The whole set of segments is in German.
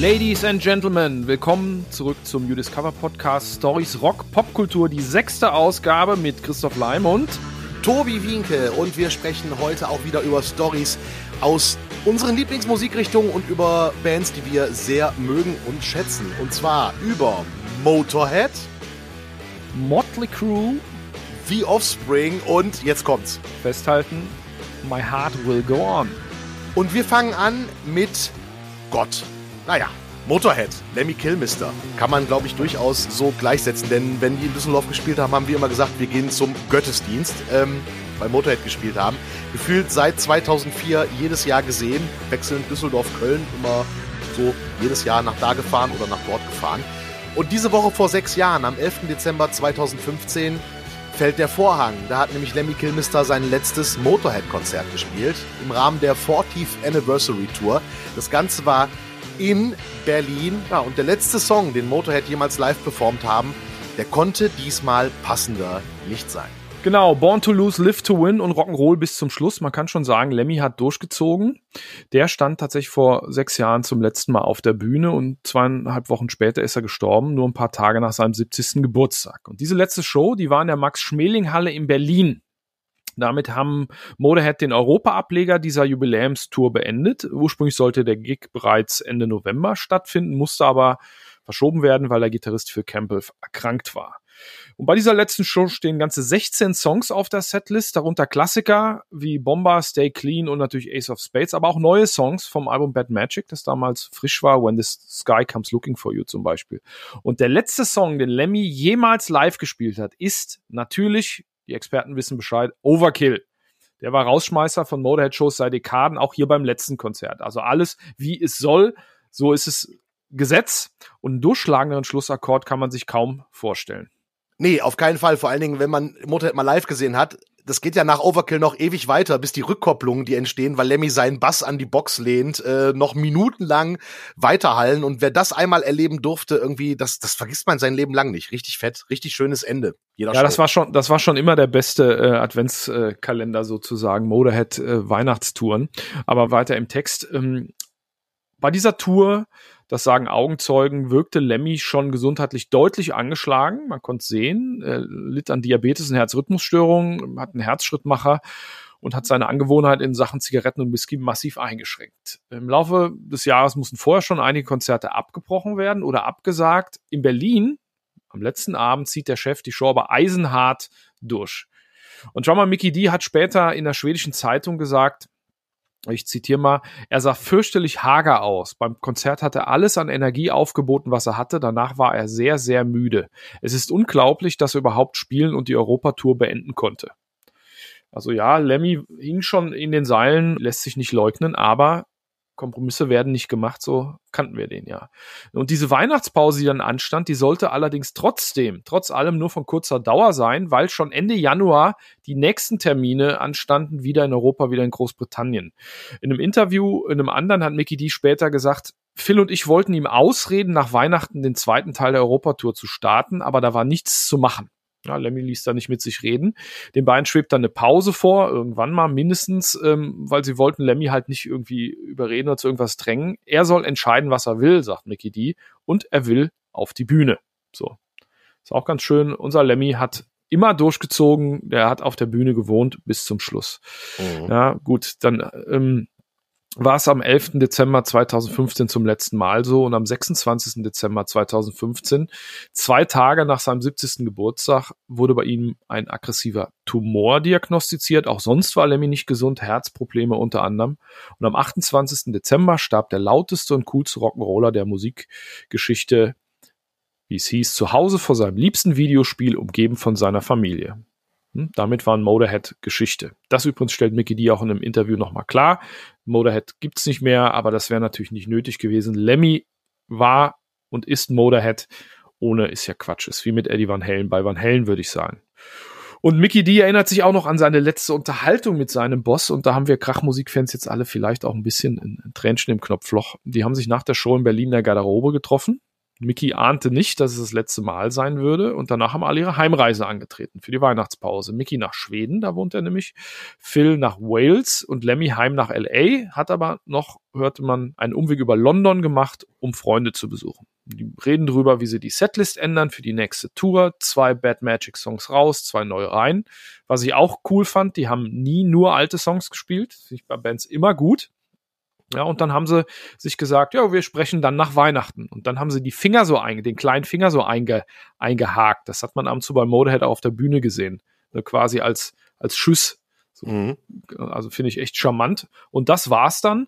Ladies and Gentlemen, willkommen zurück zum You Discover Podcast Stories Rock Popkultur, die sechste Ausgabe mit Christoph Leim und Tobi Wienke und wir sprechen heute auch wieder über Stories aus unseren Lieblingsmusikrichtungen und über Bands, die wir sehr mögen und schätzen. Und zwar über Motorhead, Motley Crue, The Offspring und jetzt kommt's. Festhalten, My Heart Will Go On. Und wir fangen an mit Gott. Naja, Motorhead, Lemmy Kilmister. Kann man, glaube ich, durchaus so gleichsetzen, denn wenn die in Düsseldorf gespielt haben, haben wir immer gesagt, wir gehen zum Gottesdienst, ähm, weil Motorhead gespielt haben. Gefühlt seit 2004 jedes Jahr gesehen, wechselnd Düsseldorf-Köln, immer so jedes Jahr nach da gefahren oder nach dort gefahren. Und diese Woche vor sechs Jahren, am 11. Dezember 2015, fällt der Vorhang. Da hat nämlich Lemmy Kilmister sein letztes Motorhead-Konzert gespielt, im Rahmen der 40th Anniversary Tour. Das Ganze war in Berlin. Ja, und der letzte Song, den Motorhead jemals live performt haben, der konnte diesmal passender nicht sein. Genau, Born to Lose, Live to Win und Rock'n'Roll bis zum Schluss. Man kann schon sagen, Lemmy hat durchgezogen. Der stand tatsächlich vor sechs Jahren zum letzten Mal auf der Bühne und zweieinhalb Wochen später ist er gestorben, nur ein paar Tage nach seinem 70. Geburtstag. Und diese letzte Show, die war in der Max-Schmeling-Halle in Berlin. Damit haben Motorhead den Europa-Ableger dieser Jubiläumstour beendet. Ursprünglich sollte der Gig bereits Ende November stattfinden, musste aber verschoben werden, weil der Gitarrist für Campbell erkrankt war. Und bei dieser letzten Show stehen ganze 16 Songs auf der Setlist, darunter Klassiker wie Bomber, Stay Clean und natürlich Ace of Spades, aber auch neue Songs vom Album Bad Magic, das damals frisch war, When the Sky Comes Looking for You zum Beispiel. Und der letzte Song, den Lemmy jemals live gespielt hat, ist natürlich, die Experten wissen Bescheid, Overkill. Der war Rausschmeißer von Motorhead-Shows seit Dekaden, auch hier beim letzten Konzert. Also alles, wie es soll, so ist es Gesetz. Und einen durchschlagenderen Schlussakkord kann man sich kaum vorstellen. Nee, auf keinen Fall. Vor allen Dingen, wenn man Motorhead mal live gesehen hat, das geht ja nach Overkill noch ewig weiter, bis die Rückkopplungen, die entstehen, weil Lemmy seinen Bass an die Box lehnt, äh, noch minutenlang weiterhallen. Und wer das einmal erleben durfte, irgendwie, das, das vergisst man sein Leben lang nicht. Richtig fett, richtig schönes Ende. Jeder ja, Show. das war schon, das war schon immer der beste äh, Adventskalender sozusagen, Motorhead äh, Weihnachtstouren. Aber weiter im Text. Ähm, bei dieser Tour das sagen Augenzeugen, wirkte Lemmy schon gesundheitlich deutlich angeschlagen. Man konnte sehen, er litt an Diabetes und Herzrhythmusstörungen, hat einen Herzschrittmacher und hat seine Angewohnheit in Sachen Zigaretten und Whisky massiv eingeschränkt. Im Laufe des Jahres mussten vorher schon einige Konzerte abgebrochen werden oder abgesagt. In Berlin, am letzten Abend, zieht der Chef die Show aber eisenhart durch. Und Drummer Mickey D hat später in der schwedischen Zeitung gesagt, ich zitiere mal, er sah fürchterlich hager aus. Beim Konzert hat er alles an Energie aufgeboten, was er hatte. Danach war er sehr, sehr müde. Es ist unglaublich, dass er überhaupt spielen und die Europatour beenden konnte. Also ja, Lemmy hing schon in den Seilen, lässt sich nicht leugnen, aber Kompromisse werden nicht gemacht, so kannten wir den ja. Und diese Weihnachtspause, die dann anstand, die sollte allerdings trotzdem, trotz allem nur von kurzer Dauer sein, weil schon Ende Januar die nächsten Termine anstanden, wieder in Europa, wieder in Großbritannien. In einem Interview, in einem anderen hat Mickey D später gesagt, Phil und ich wollten ihm ausreden, nach Weihnachten den zweiten Teil der Europatour zu starten, aber da war nichts zu machen. Ja, Lemmy ließ da nicht mit sich reden. Den beiden schwebt dann eine Pause vor, irgendwann mal mindestens, ähm, weil sie wollten Lemmy halt nicht irgendwie überreden oder zu irgendwas drängen. Er soll entscheiden, was er will, sagt Mickey D. Und er will auf die Bühne. So. Ist auch ganz schön. Unser Lemmy hat immer durchgezogen. Der hat auf der Bühne gewohnt bis zum Schluss. Mhm. Ja, gut, dann ähm, war es am 11. Dezember 2015 zum letzten Mal so und am 26. Dezember 2015, zwei Tage nach seinem 70. Geburtstag, wurde bei ihm ein aggressiver Tumor diagnostiziert. Auch sonst war Lemmy nicht gesund, Herzprobleme unter anderem. Und am 28. Dezember starb der lauteste und coolste Rock'n'Roller der Musikgeschichte, wie es hieß, zu Hause vor seinem liebsten Videospiel, umgeben von seiner Familie. Hm, damit war ein Motorhead Geschichte. Das übrigens stellt Mickey D auch in einem Interview nochmal klar. Motorhead gibt's nicht mehr, aber das wäre natürlich nicht nötig gewesen. Lemmy war und ist Motorhead. Ohne ist ja Quatsch. Ist wie mit Eddie Van Halen bei Van Halen, würde ich sagen. Und Mickey D erinnert sich auch noch an seine letzte Unterhaltung mit seinem Boss. Und da haben wir Krachmusikfans jetzt alle vielleicht auch ein bisschen ein Tränchen im Knopfloch. Die haben sich nach der Show in Berlin in der Garderobe getroffen. Mickey ahnte nicht, dass es das letzte Mal sein würde und danach haben alle ihre Heimreise angetreten für die Weihnachtspause. Mickey nach Schweden, da wohnt er nämlich, Phil nach Wales und Lemmy heim nach LA, hat aber noch, hörte man, einen Umweg über London gemacht, um Freunde zu besuchen. Die reden drüber, wie sie die Setlist ändern für die nächste Tour. Zwei Bad Magic Songs raus, zwei neue rein. Was ich auch cool fand, die haben nie nur alte Songs gespielt. Finde ich bei Bands immer gut. Ja, und dann haben sie sich gesagt, ja, wir sprechen dann nach Weihnachten. Und dann haben sie die Finger so einge, den kleinen Finger so einge, eingehakt. Das hat man ab und zu bei auch auf der Bühne gesehen. Ne, quasi als, als Schuss. So, mhm. Also finde ich echt charmant. Und das war's dann.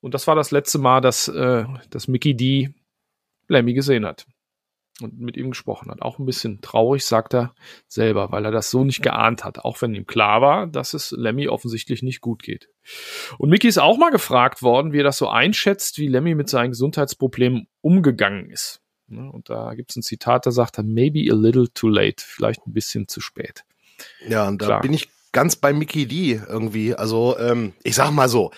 Und das war das letzte Mal, dass, äh, dass Mickey D Lemmy gesehen hat und mit ihm gesprochen hat. Auch ein bisschen traurig, sagt er selber, weil er das so nicht geahnt hat, auch wenn ihm klar war, dass es Lemmy offensichtlich nicht gut geht. Und Mickey ist auch mal gefragt worden, wie er das so einschätzt, wie Lemmy mit seinen Gesundheitsproblemen umgegangen ist. Ne, und da gibt es ein Zitat, da sagt er, maybe a little too late, vielleicht ein bisschen zu spät. Ja, und da Klar. bin ich ganz bei Mickey D irgendwie. Also, ähm, ich sag mal so,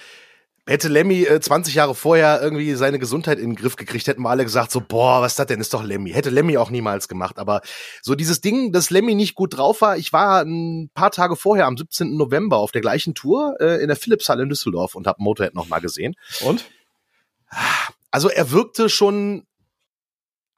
Hätte Lemmy äh, 20 Jahre vorher irgendwie seine Gesundheit in den Griff gekriegt, hätten wir alle gesagt, so, boah, was ist das denn? Ist doch Lemmy. Hätte Lemmy auch niemals gemacht. Aber so dieses Ding, dass Lemmy nicht gut drauf war, ich war ein paar Tage vorher, am 17. November, auf der gleichen Tour äh, in der Philipshalle in Düsseldorf und habe Motorhead nochmal gesehen. Und? Also er wirkte schon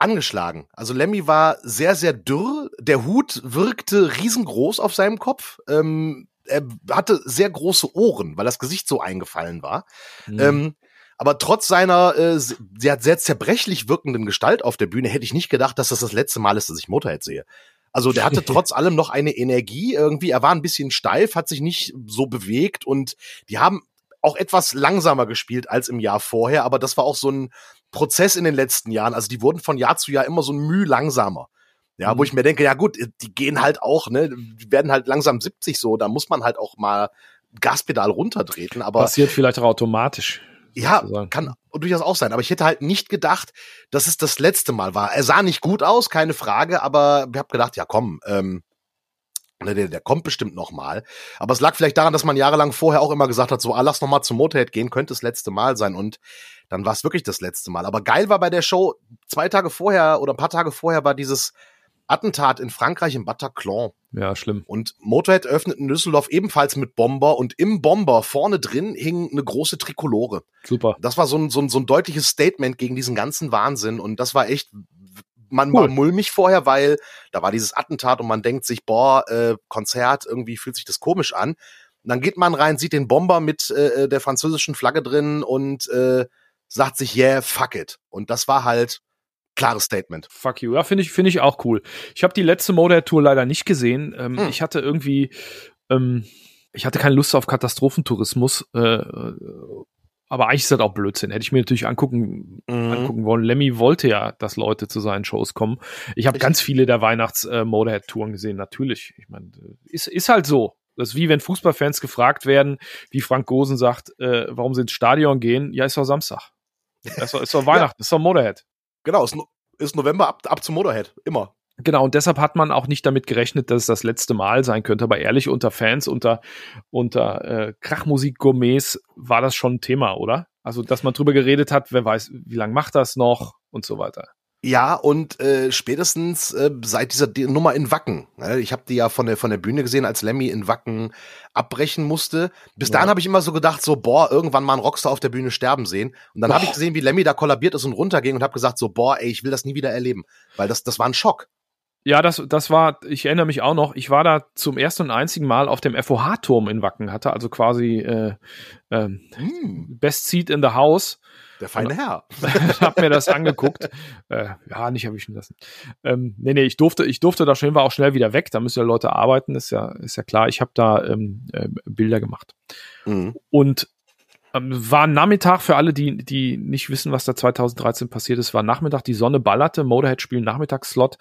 angeschlagen. Also Lemmy war sehr, sehr dürr. Der Hut wirkte riesengroß auf seinem Kopf. Ähm, er hatte sehr große Ohren, weil das Gesicht so eingefallen war. Mhm. Ähm, aber trotz seiner äh, sehr, sehr zerbrechlich wirkenden Gestalt auf der Bühne hätte ich nicht gedacht, dass das das letzte Mal ist, dass ich Motorhead sehe. Also der hatte trotz allem noch eine Energie irgendwie. Er war ein bisschen steif, hat sich nicht so bewegt und die haben auch etwas langsamer gespielt als im Jahr vorher, aber das war auch so ein Prozess in den letzten Jahren. Also die wurden von Jahr zu Jahr immer so ein Mühe langsamer. Ja, wo mhm. ich mir denke, ja gut, die gehen halt auch, ne, die werden halt langsam 70 so, da muss man halt auch mal Gaspedal runtertreten, aber. Passiert vielleicht auch automatisch. Ja, kann durchaus auch sein, aber ich hätte halt nicht gedacht, dass es das letzte Mal war. Er sah nicht gut aus, keine Frage, aber ich habe gedacht, ja komm, ähm, ne, der, der kommt bestimmt noch mal. Aber es lag vielleicht daran, dass man jahrelang vorher auch immer gesagt hat, so, ah, lass noch mal zum Motorhead gehen, könnte das letzte Mal sein. Und dann war es wirklich das letzte Mal. Aber geil war bei der Show, zwei Tage vorher oder ein paar Tage vorher war dieses Attentat in Frankreich im Bataclan. Ja, schlimm. Und Motorhead öffnet in Düsseldorf ebenfalls mit Bomber und im Bomber vorne drin hing eine große Trikolore. Super. Das war so ein, so ein, so ein deutliches Statement gegen diesen ganzen Wahnsinn und das war echt, man cool. war mulmig vorher, weil da war dieses Attentat und man denkt sich, boah, äh, Konzert, irgendwie fühlt sich das komisch an. Und dann geht man rein, sieht den Bomber mit äh, der französischen Flagge drin und äh, sagt sich, yeah, fuck it. Und das war halt klares Statement. Fuck you. Ja, finde ich, finde ich auch cool. Ich habe die letzte Motorhead-Tour leider nicht gesehen. Ähm, hm. Ich hatte irgendwie, ähm, ich hatte keine Lust auf Katastrophentourismus. Äh, aber eigentlich ist das auch Blödsinn. Hätte ich mir natürlich angucken, mhm. angucken wollen. Lemmy wollte ja, dass Leute zu seinen Shows kommen. Ich habe ganz viele der Weihnachts-Motorhead-Touren äh, gesehen, natürlich. Ich meine, ist, ist halt so. Das ist wie wenn Fußballfans gefragt werden, wie Frank Gosen sagt, äh, warum sie ins Stadion gehen. Ja, ist doch Samstag. Ist doch, ist doch Weihnachten, ja. ist doch Motorhead. Genau, ist, ist November ab, ab zum Motorhead, immer. Genau, und deshalb hat man auch nicht damit gerechnet, dass es das letzte Mal sein könnte. Aber ehrlich, unter Fans, unter, unter äh, Krachmusik-Gourmets war das schon ein Thema, oder? Also, dass man drüber geredet hat, wer weiß, wie lange macht das noch und so weiter. Ja, und äh, spätestens äh, seit dieser Nummer in Wacken. Ne? Ich habe die ja von der von der Bühne gesehen, als Lemmy in Wacken abbrechen musste. Bis ja. dahin habe ich immer so gedacht, so boah, irgendwann mal ein Rockstar auf der Bühne sterben sehen. Und dann habe ich gesehen, wie Lemmy da kollabiert ist und runterging und habe gesagt, so boah, ey, ich will das nie wieder erleben, weil das das war ein Schock. Ja, das, das war, ich erinnere mich auch noch, ich war da zum ersten und einzigen Mal auf dem FOH-Turm in Wacken, hatte also quasi äh, äh, hm. Best Seat in the House der feine Herr. hab mir das angeguckt. Äh, ja, nicht erwischen lassen. Ähm, nee, nee, ich durfte, ich durfte da schon, war auch schnell wieder weg. Da müssen ja Leute arbeiten, ist ja, ist ja klar. Ich habe da ähm, äh, Bilder gemacht. Mhm. Und ähm, war Nachmittag für alle, die, die nicht wissen, was da 2013 passiert ist, war Nachmittag, die Sonne ballerte, Motorhead spielen Nachmittagsslot,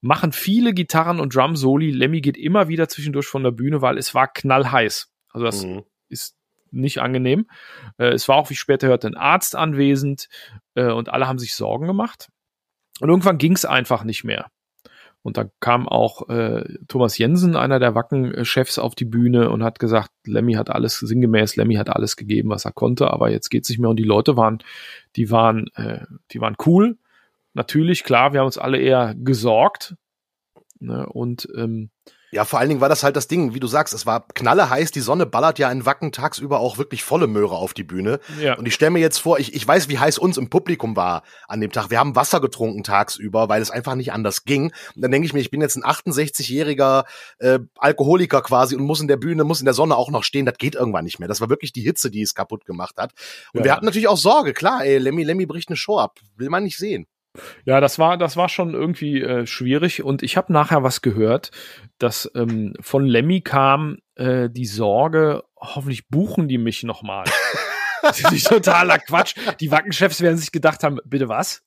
machen viele Gitarren und Drum-Soli. Lemmy geht immer wieder zwischendurch von der Bühne, weil es war knallheiß. Also das mhm. ist nicht angenehm. Äh, es war auch, wie ich später hörte, ein Arzt anwesend äh, und alle haben sich Sorgen gemacht. Und irgendwann ging es einfach nicht mehr. Und da kam auch äh, Thomas Jensen, einer der Wacken-Chefs, auf die Bühne und hat gesagt, Lemmy hat alles, sinngemäß, Lemmy hat alles gegeben, was er konnte, aber jetzt geht es nicht mehr. Und die Leute waren, die waren, äh, die waren cool natürlich, klar, wir haben uns alle eher gesorgt. Ne, und ähm, ja, vor allen Dingen war das halt das Ding, wie du sagst, es war knalleheiß, die Sonne ballert ja in Wacken tagsüber auch wirklich volle Möhre auf die Bühne. Ja. Und ich stelle mir jetzt vor, ich, ich weiß, wie heiß uns im Publikum war an dem Tag. Wir haben Wasser getrunken tagsüber, weil es einfach nicht anders ging. Und dann denke ich mir, ich bin jetzt ein 68-jähriger äh, Alkoholiker quasi und muss in der Bühne, muss in der Sonne auch noch stehen. Das geht irgendwann nicht mehr. Das war wirklich die Hitze, die es kaputt gemacht hat. Und ja. wir hatten natürlich auch Sorge, klar, ey, Lemmy, Lemmy bricht eine Show ab. Will man nicht sehen. Ja, das war, das war schon irgendwie äh, schwierig. Und ich habe nachher was gehört, dass ähm, von Lemmy kam äh, die Sorge, hoffentlich buchen die mich nochmal. das ist totaler Quatsch. Die Wackenchefs werden sich gedacht haben, bitte was?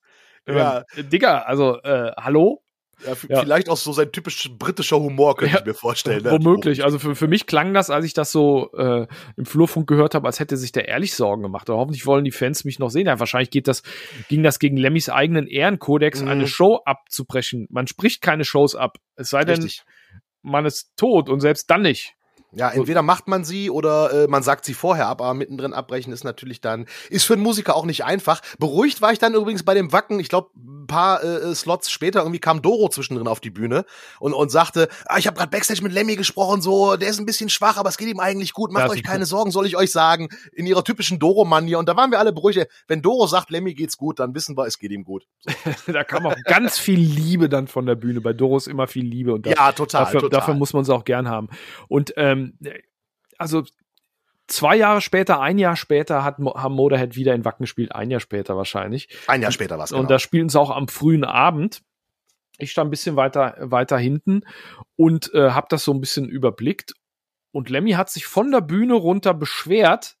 Ja. Ähm, Digga, also äh, hallo? Ja, ja. Vielleicht auch so sein typisch britischer Humor, könnte ja, ich mir vorstellen. Ne? Womöglich. Also für, für mich klang das, als ich das so äh, im Flurfunk gehört habe, als hätte sich der ehrlich Sorgen gemacht. Aber hoffentlich wollen die Fans mich noch sehen. Ja, wahrscheinlich geht das, ging das gegen Lemmys eigenen Ehrenkodex, mhm. eine Show abzubrechen. Man spricht keine Shows ab. Es sei denn, Richtig. man ist tot und selbst dann nicht. Ja, entweder macht man sie oder äh, man sagt sie vorher ab, aber mittendrin abbrechen ist natürlich dann, ist für einen Musiker auch nicht einfach. Beruhigt war ich dann übrigens bei dem Wacken, ich glaube, ein paar äh, Slots später irgendwie kam Doro zwischendrin auf die Bühne und, und sagte, ah, ich habe gerade Backstage mit Lemmy gesprochen, so, der ist ein bisschen schwach, aber es geht ihm eigentlich gut, macht ja, euch keine Sorgen, soll ich euch sagen, in ihrer typischen Doro-Manier. Und da waren wir alle beruhigt. Wenn Doro sagt, Lemmy geht's gut, dann wissen wir, es geht ihm gut. So. da kam auch ganz viel Liebe dann von der Bühne. Bei Doro ist immer viel Liebe. Und da, ja, total dafür, total. dafür muss man es auch gern haben. Und ähm, also zwei Jahre später, ein Jahr später hat, haben Motorhead wieder in Wacken gespielt, ein Jahr später wahrscheinlich. Ein Jahr später was genau. Und da spielen sie auch am frühen Abend. Ich stand ein bisschen weiter, weiter hinten und äh, habe das so ein bisschen überblickt. Und Lemmy hat sich von der Bühne runter beschwert,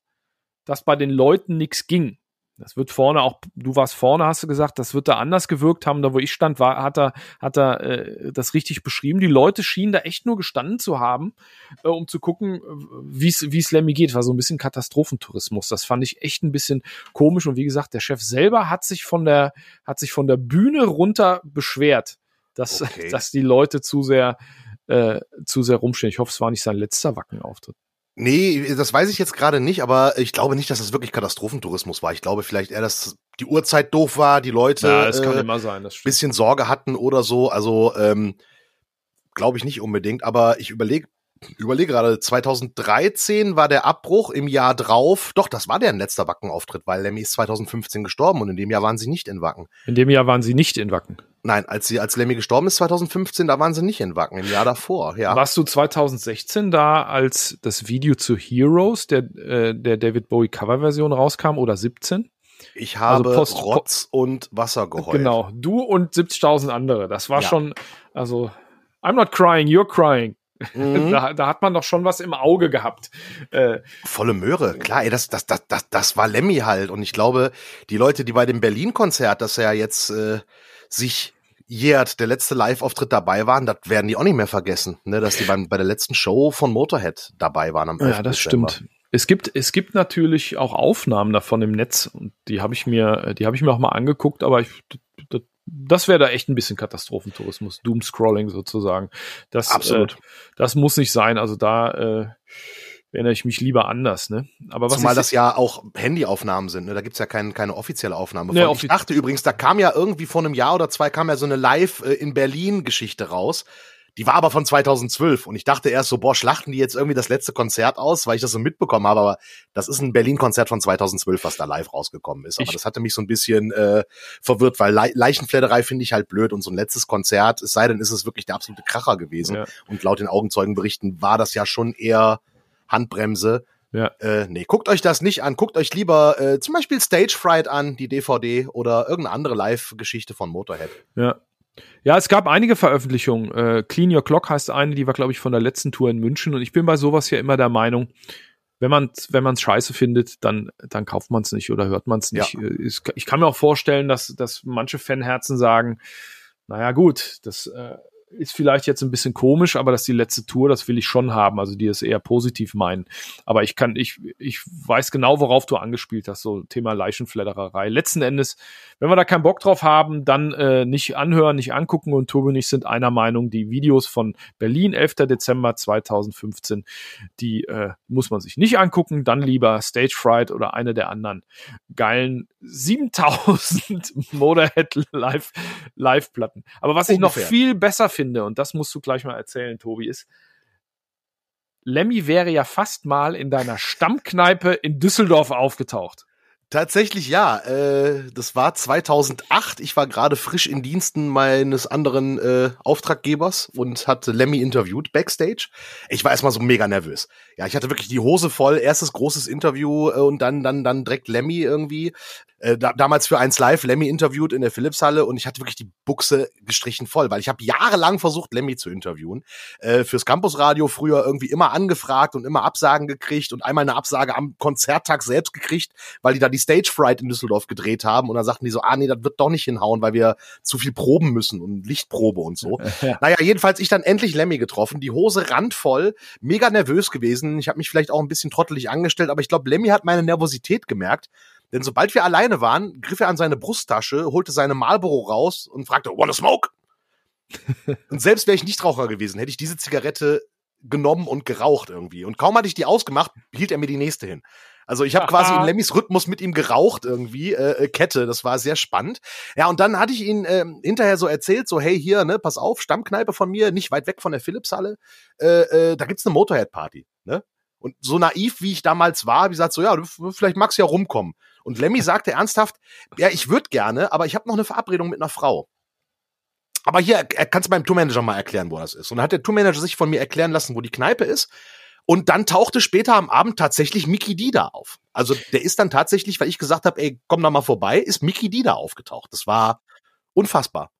dass bei den Leuten nichts ging. Das wird vorne auch, du warst vorne, hast du gesagt, das wird da anders gewirkt haben. Da wo ich stand, war, hat er, hat er äh, das richtig beschrieben. Die Leute schienen da echt nur gestanden zu haben, äh, um zu gucken, wie es Lemmy geht. War so ein bisschen Katastrophentourismus. Das fand ich echt ein bisschen komisch. Und wie gesagt, der Chef selber hat sich von der, hat sich von der Bühne runter beschwert, dass, okay. dass die Leute zu sehr, äh, zu sehr rumstehen. Ich hoffe, es war nicht sein letzter Wackenauftritt. Nee, das weiß ich jetzt gerade nicht, aber ich glaube nicht, dass das wirklich Katastrophentourismus war. Ich glaube vielleicht eher, dass die Uhrzeit doof war, die Leute ja, äh, immer sein, das bisschen Sorge hatten oder so. Also ähm, glaube ich nicht unbedingt, aber ich überlege überlege gerade, 2013 war der Abbruch im Jahr drauf. Doch, das war deren letzter Wackenauftritt, weil Lemmy ist 2015 gestorben und in dem Jahr waren sie nicht in Wacken. In dem Jahr waren sie nicht in Wacken. Nein, als sie als Lemmy gestorben ist 2015, da waren sie nicht in Wacken, im Jahr davor, ja. Warst du 2016 da, als das Video zu Heroes, der äh, der David Bowie Coverversion rauskam oder 17? Ich habe also Post, Rotz und Wasser geheult. Genau, du und 70.000 andere. Das war ja. schon, also I'm not crying, you're crying. Mhm. Da, da, hat man doch schon was im Auge gehabt. Äh, Volle Möhre, klar, ey, das, das, das, das, das war Lemmy halt. Und ich glaube, die Leute, die bei dem Berlin-Konzert, das ja jetzt äh, sich jährt, der letzte Live-Auftritt dabei waren, das werden die auch nicht mehr vergessen, ne, dass die beim, bei der letzten Show von Motorhead dabei waren am Ja, das Dezember. stimmt. Es gibt, es gibt natürlich auch Aufnahmen davon im Netz und die habe ich mir, die habe ich mir auch mal angeguckt, aber ich, das, das wäre da echt ein bisschen Katastrophentourismus, Doomscrolling sozusagen. Das, Absolut. Äh, das muss nicht sein. Also da äh, erinnere ich mich lieber anders, ne? Aber was Zumal das ja auch Handyaufnahmen sind, ne? Da gibt's ja kein, keine offizielle Aufnahme von. Nee, ich dachte übrigens, da kam ja irgendwie vor einem Jahr oder zwei kam ja so eine Live äh, in Berlin Geschichte raus. Die war aber von 2012 und ich dachte erst so, boah, schlachten die jetzt irgendwie das letzte Konzert aus, weil ich das so mitbekommen habe, aber das ist ein Berlin-Konzert von 2012, was da live rausgekommen ist. Aber ich das hatte mich so ein bisschen äh, verwirrt, weil Le Leichenfledderei finde ich halt blöd und so ein letztes Konzert, es sei denn, ist es wirklich der absolute Kracher gewesen. Ja. Und laut den Augenzeugenberichten war das ja schon eher Handbremse. Ja. Äh, nee, guckt euch das nicht an. Guckt euch lieber äh, zum Beispiel Stage Fright an, die DVD oder irgendeine andere Live-Geschichte von Motorhead. Ja. Ja, es gab einige Veröffentlichungen. Äh, Clean Your Clock heißt eine, die war, glaube ich, von der letzten Tour in München. Und ich bin bei sowas ja immer der Meinung, wenn man wenn man scheiße findet, dann dann kauft man es nicht oder hört man es nicht. Ja. Äh, ich kann mir auch vorstellen, dass dass manche Fanherzen sagen, naja gut, das äh, ist vielleicht jetzt ein bisschen komisch, aber das ist die letzte Tour, das will ich schon haben, also die es eher positiv meinen. Aber ich kann, ich, ich weiß genau, worauf du angespielt hast, so Thema Leichenfleddererei. Letzten Endes, wenn wir da keinen Bock drauf haben, dann äh, nicht anhören, nicht angucken und Tobi und ich sind einer Meinung, die Videos von Berlin, 11. Dezember 2015, die äh, muss man sich nicht angucken, dann lieber Stage Fright oder eine der anderen geilen 7000 Motorhead Live, Live-Platten. Aber was Ungefähr. ich noch viel besser finde, und das musst du gleich mal erzählen, Tobi, ist, Lemmy wäre ja fast mal in deiner Stammkneipe in Düsseldorf aufgetaucht. Tatsächlich ja. Äh, das war 2008. Ich war gerade frisch in Diensten meines anderen äh, Auftraggebers und hatte Lemmy interviewt backstage. Ich war erstmal so mega nervös. Ja, ich hatte wirklich die Hose voll. Erstes großes Interview äh, und dann dann dann direkt Lemmy irgendwie äh, da, damals für eins Live Lemmy interviewt in der Philipshalle und ich hatte wirklich die Buchse gestrichen voll, weil ich habe jahrelang versucht, Lemmy zu interviewen. Äh, fürs Campusradio früher irgendwie immer angefragt und immer Absagen gekriegt und einmal eine Absage am Konzerttag selbst gekriegt, weil die da die Stage Fright in Düsseldorf gedreht haben und dann sagten die so, ah nee, das wird doch nicht hinhauen, weil wir zu viel proben müssen und Lichtprobe und so. Ja. Naja, jedenfalls ich dann endlich Lemmy getroffen, die Hose randvoll, mega nervös gewesen. Ich habe mich vielleicht auch ein bisschen trottelig angestellt, aber ich glaube, Lemmy hat meine Nervosität gemerkt denn sobald wir alleine waren, griff er an seine Brusttasche, holte seine Marlboro raus und fragte, wanna smoke? und selbst wäre ich Nichtraucher gewesen, hätte ich diese Zigarette genommen und geraucht irgendwie. Und kaum hatte ich die ausgemacht, hielt er mir die nächste hin. Also ich habe quasi in Lemmys Rhythmus mit ihm geraucht irgendwie, äh, äh, Kette, das war sehr spannend. Ja, und dann hatte ich ihn äh, hinterher so erzählt, so hey hier, ne, pass auf, Stammkneipe von mir, nicht weit weg von der Philipshalle, äh, äh, da gibt's eine Motorhead-Party, ne? Und so naiv, wie ich damals war, ich gesagt, so ja, vielleicht magst du ja rumkommen. Und Lemmy sagte ernsthaft, ja, ich würde gerne, aber ich habe noch eine Verabredung mit einer Frau. Aber hier, er kannst du beim Tourmanager mal erklären, wo das ist. Und dann hat der Tourmanager sich von mir erklären lassen, wo die Kneipe ist. Und dann tauchte später am Abend tatsächlich Mickey D da auf. Also der ist dann tatsächlich, weil ich gesagt habe, ey, komm da mal vorbei, ist Mickey D da aufgetaucht. Das war unfassbar.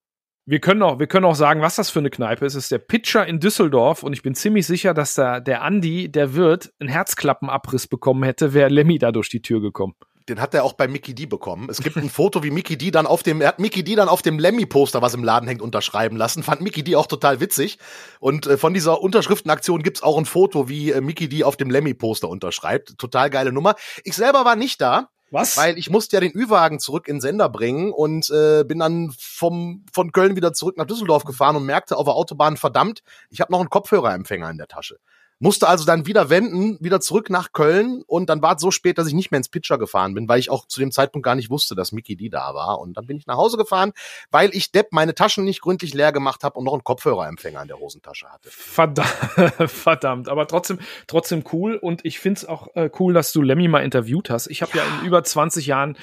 Wir können auch, wir können auch sagen, was das für eine Kneipe ist. Es ist der Pitcher in Düsseldorf und ich bin ziemlich sicher, dass da der Andi, der Wirt, einen Herzklappenabriss bekommen hätte, wäre Lemmy da durch die Tür gekommen. Den hat er auch bei Mickey D bekommen. Es gibt ein Foto, wie Mickey D dann auf dem, er hat Mickey D dann auf dem Lemmy-Poster, was im Laden hängt, unterschreiben lassen. Fand Mickey D auch total witzig. Und äh, von dieser Unterschriftenaktion gibt's auch ein Foto, wie äh, Mickey D auf dem Lemmy-Poster unterschreibt. Total geile Nummer. Ich selber war nicht da. Was? Weil ich musste ja den Ü-Wagen zurück in Sender bringen und äh, bin dann vom, von Köln wieder zurück nach Düsseldorf gefahren und merkte auf der Autobahn, verdammt, ich habe noch einen Kopfhörerempfänger in der Tasche. Musste also dann wieder wenden, wieder zurück nach Köln und dann war es so spät, dass ich nicht mehr ins Pitcher gefahren bin, weil ich auch zu dem Zeitpunkt gar nicht wusste, dass Mickey die da war. Und dann bin ich nach Hause gefahren, weil ich Depp meine Taschen nicht gründlich leer gemacht habe und noch einen Kopfhörerempfänger in der Hosentasche hatte. Verdammt, verdammt. Aber trotzdem, trotzdem cool. Und ich find's auch äh, cool, dass du Lemmy mal interviewt hast. Ich habe ja. ja in über 20 Jahren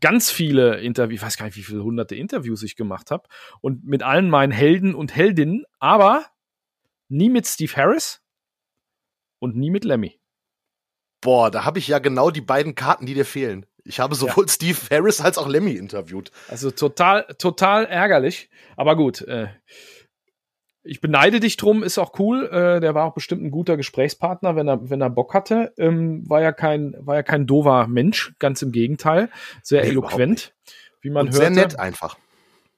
ganz viele Interviews, ich weiß gar nicht, wie viele hunderte Interviews ich gemacht habe. Und mit allen meinen Helden und Heldinnen, aber nie mit Steve Harris und nie mit Lemmy. Boah, da habe ich ja genau die beiden Karten, die dir fehlen. Ich habe sowohl ja. Steve Harris als auch Lemmy interviewt. Also total, total ärgerlich. Aber gut, äh, ich beneide dich drum, ist auch cool. Äh, der war auch bestimmt ein guter Gesprächspartner, wenn er, wenn er Bock hatte. Ähm, war ja kein, war ja kein dover Mensch, ganz im Gegenteil. Sehr nee, eloquent, wie man Und hört. Sehr nett einfach.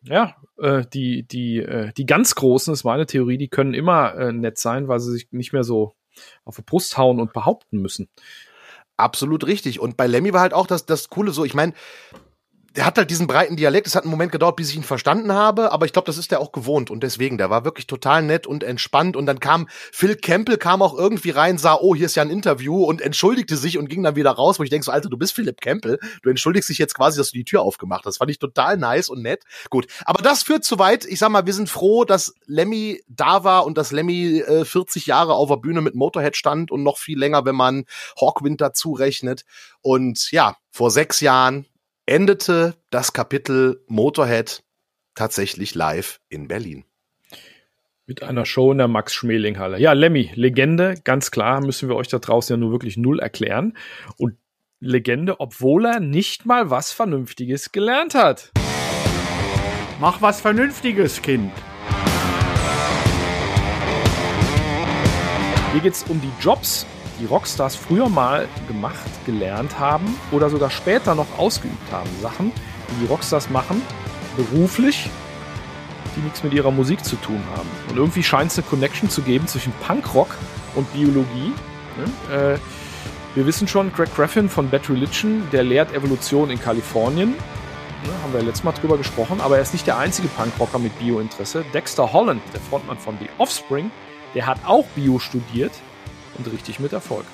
Ja, äh, die, die, äh, die ganz Großen, ist meine Theorie, die können immer äh, nett sein, weil sie sich nicht mehr so auf die Brust hauen und behaupten müssen. Absolut richtig. Und bei Lemmy war halt auch das, das Coole so, ich meine, der hat halt diesen breiten Dialekt. Es hat einen Moment gedauert, bis ich ihn verstanden habe, aber ich glaube, das ist der auch gewohnt und deswegen, der war wirklich total nett und entspannt und dann kam Phil Campbell kam auch irgendwie rein, sah, oh, hier ist ja ein Interview und entschuldigte sich und ging dann wieder raus, wo ich denke so, Alter, du bist Philip Campbell, du entschuldigst dich jetzt quasi, dass du die Tür aufgemacht hast. Fand ich total nice und nett. Gut, aber das führt zu weit. Ich sag mal, wir sind froh, dass Lemmy da war und dass Lemmy äh, 40 Jahre auf der Bühne mit Motorhead stand und noch viel länger, wenn man Hawkwind dazu rechnet. Und ja, vor sechs Jahren endete das Kapitel Motorhead tatsächlich live in Berlin. Mit einer Show in der Max-Schmeling-Halle. Ja, Lemmy, Legende, ganz klar, müssen wir euch da draußen ja nur wirklich null erklären. Und Legende, obwohl er nicht mal was Vernünftiges gelernt hat. Mach was Vernünftiges, Kind. Hier geht es um die Jobs, die Rockstars früher mal gemacht, gelernt haben oder sogar später noch ausgeübt haben. Sachen, die die Rockstars machen, beruflich die nichts mit ihrer Musik zu tun haben. Und irgendwie scheint es eine Connection zu geben zwischen Punkrock und Biologie. Ne? Äh, wir wissen schon, Greg Graffin von Bad Religion, der lehrt Evolution in Kalifornien. Ne, haben wir letztes Mal drüber gesprochen, aber er ist nicht der einzige Punkrocker mit Biointeresse. Dexter Holland, der Frontmann von The Offspring, der hat auch Bio studiert und richtig mit Erfolg.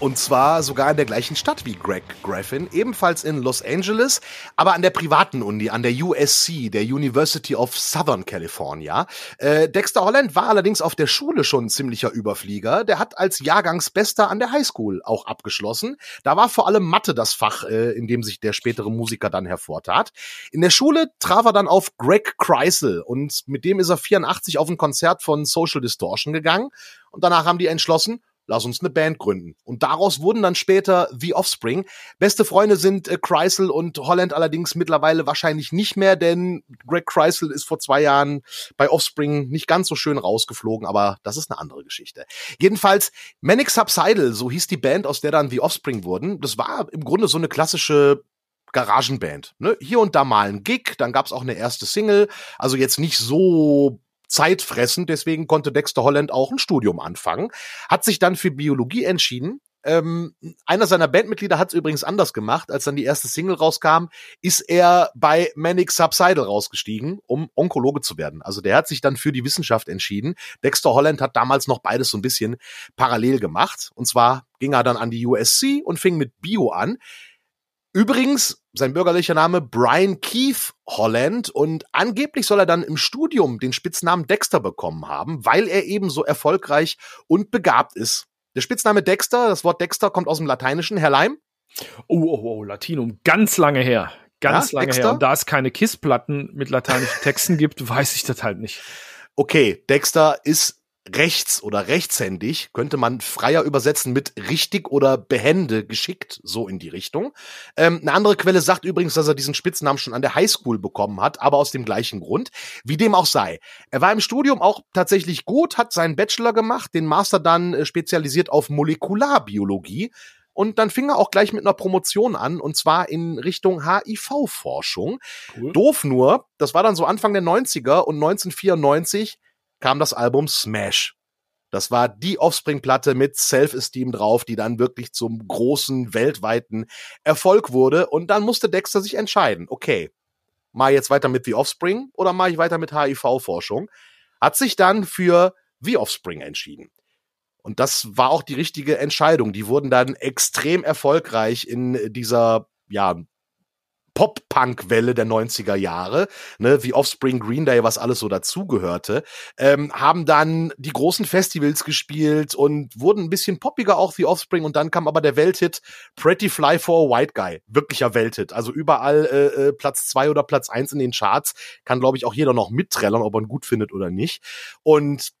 Und zwar sogar in der gleichen Stadt wie Greg Graffin, ebenfalls in Los Angeles, aber an der privaten Uni, an der USC, der University of Southern California. Äh, Dexter Holland war allerdings auf der Schule schon ein ziemlicher Überflieger. Der hat als Jahrgangsbester an der Highschool auch abgeschlossen. Da war vor allem Mathe das Fach, äh, in dem sich der spätere Musiker dann hervortat. In der Schule traf er dann auf Greg Kreisel und mit dem ist er 84 auf ein Konzert von Social Distortion gegangen. Und danach haben die entschlossen, lass uns eine Band gründen. Und daraus wurden dann später The Offspring. Beste Freunde sind äh, Kreisel und Holland allerdings mittlerweile wahrscheinlich nicht mehr, denn Greg Kreisel ist vor zwei Jahren bei Offspring nicht ganz so schön rausgeflogen, aber das ist eine andere Geschichte. Jedenfalls Manic Subsidal, so hieß die Band, aus der dann The Offspring wurden. Das war im Grunde so eine klassische Garagenband. Ne? Hier und da mal ein Gig, dann gab's auch eine erste Single. Also jetzt nicht so zeitfressend, deswegen konnte Dexter Holland auch ein Studium anfangen, hat sich dann für Biologie entschieden. Ähm, einer seiner Bandmitglieder hat es übrigens anders gemacht. Als dann die erste Single rauskam, ist er bei Manic Subsidal rausgestiegen, um Onkologe zu werden. Also der hat sich dann für die Wissenschaft entschieden. Dexter Holland hat damals noch beides so ein bisschen parallel gemacht. Und zwar ging er dann an die USC und fing mit Bio an. Übrigens, sein bürgerlicher Name Brian Keith Holland und angeblich soll er dann im Studium den Spitznamen Dexter bekommen haben, weil er eben so erfolgreich und begabt ist. Der Spitzname Dexter, das Wort Dexter kommt aus dem Lateinischen, Herr Leim? Oh, oh, oh, Latinum, ganz lange her. Ganz ja, lange Dexter? her. Und da es keine KISS-Platten mit lateinischen Texten gibt, weiß ich das halt nicht. Okay, Dexter ist rechts oder rechtshändig könnte man freier übersetzen mit richtig oder behende, geschickt, so in die Richtung. Ähm, eine andere Quelle sagt übrigens, dass er diesen Spitznamen schon an der Highschool bekommen hat, aber aus dem gleichen Grund. Wie dem auch sei. Er war im Studium auch tatsächlich gut, hat seinen Bachelor gemacht, den Master dann äh, spezialisiert auf Molekularbiologie. Und dann fing er auch gleich mit einer Promotion an, und zwar in Richtung HIV-Forschung. Cool. Doof nur, das war dann so Anfang der 90er und 1994 kam das Album Smash. Das war die Offspring-Platte mit Self-Esteem drauf, die dann wirklich zum großen weltweiten Erfolg wurde. Und dann musste Dexter sich entscheiden. Okay, mach ich jetzt weiter mit The Offspring oder mache ich weiter mit HIV-Forschung? Hat sich dann für The Offspring entschieden. Und das war auch die richtige Entscheidung. Die wurden dann extrem erfolgreich in dieser, ja, Pop-Punk-Welle der 90er Jahre, ne, wie Offspring, Green Day, was alles so dazugehörte, ähm, haben dann die großen Festivals gespielt und wurden ein bisschen poppiger auch wie Offspring und dann kam aber der Welthit Pretty Fly for a White Guy, wirklicher Welthit, also überall äh, äh, Platz zwei oder Platz eins in den Charts, kann glaube ich auch jeder noch mitträllern, ob ihn gut findet oder nicht. Und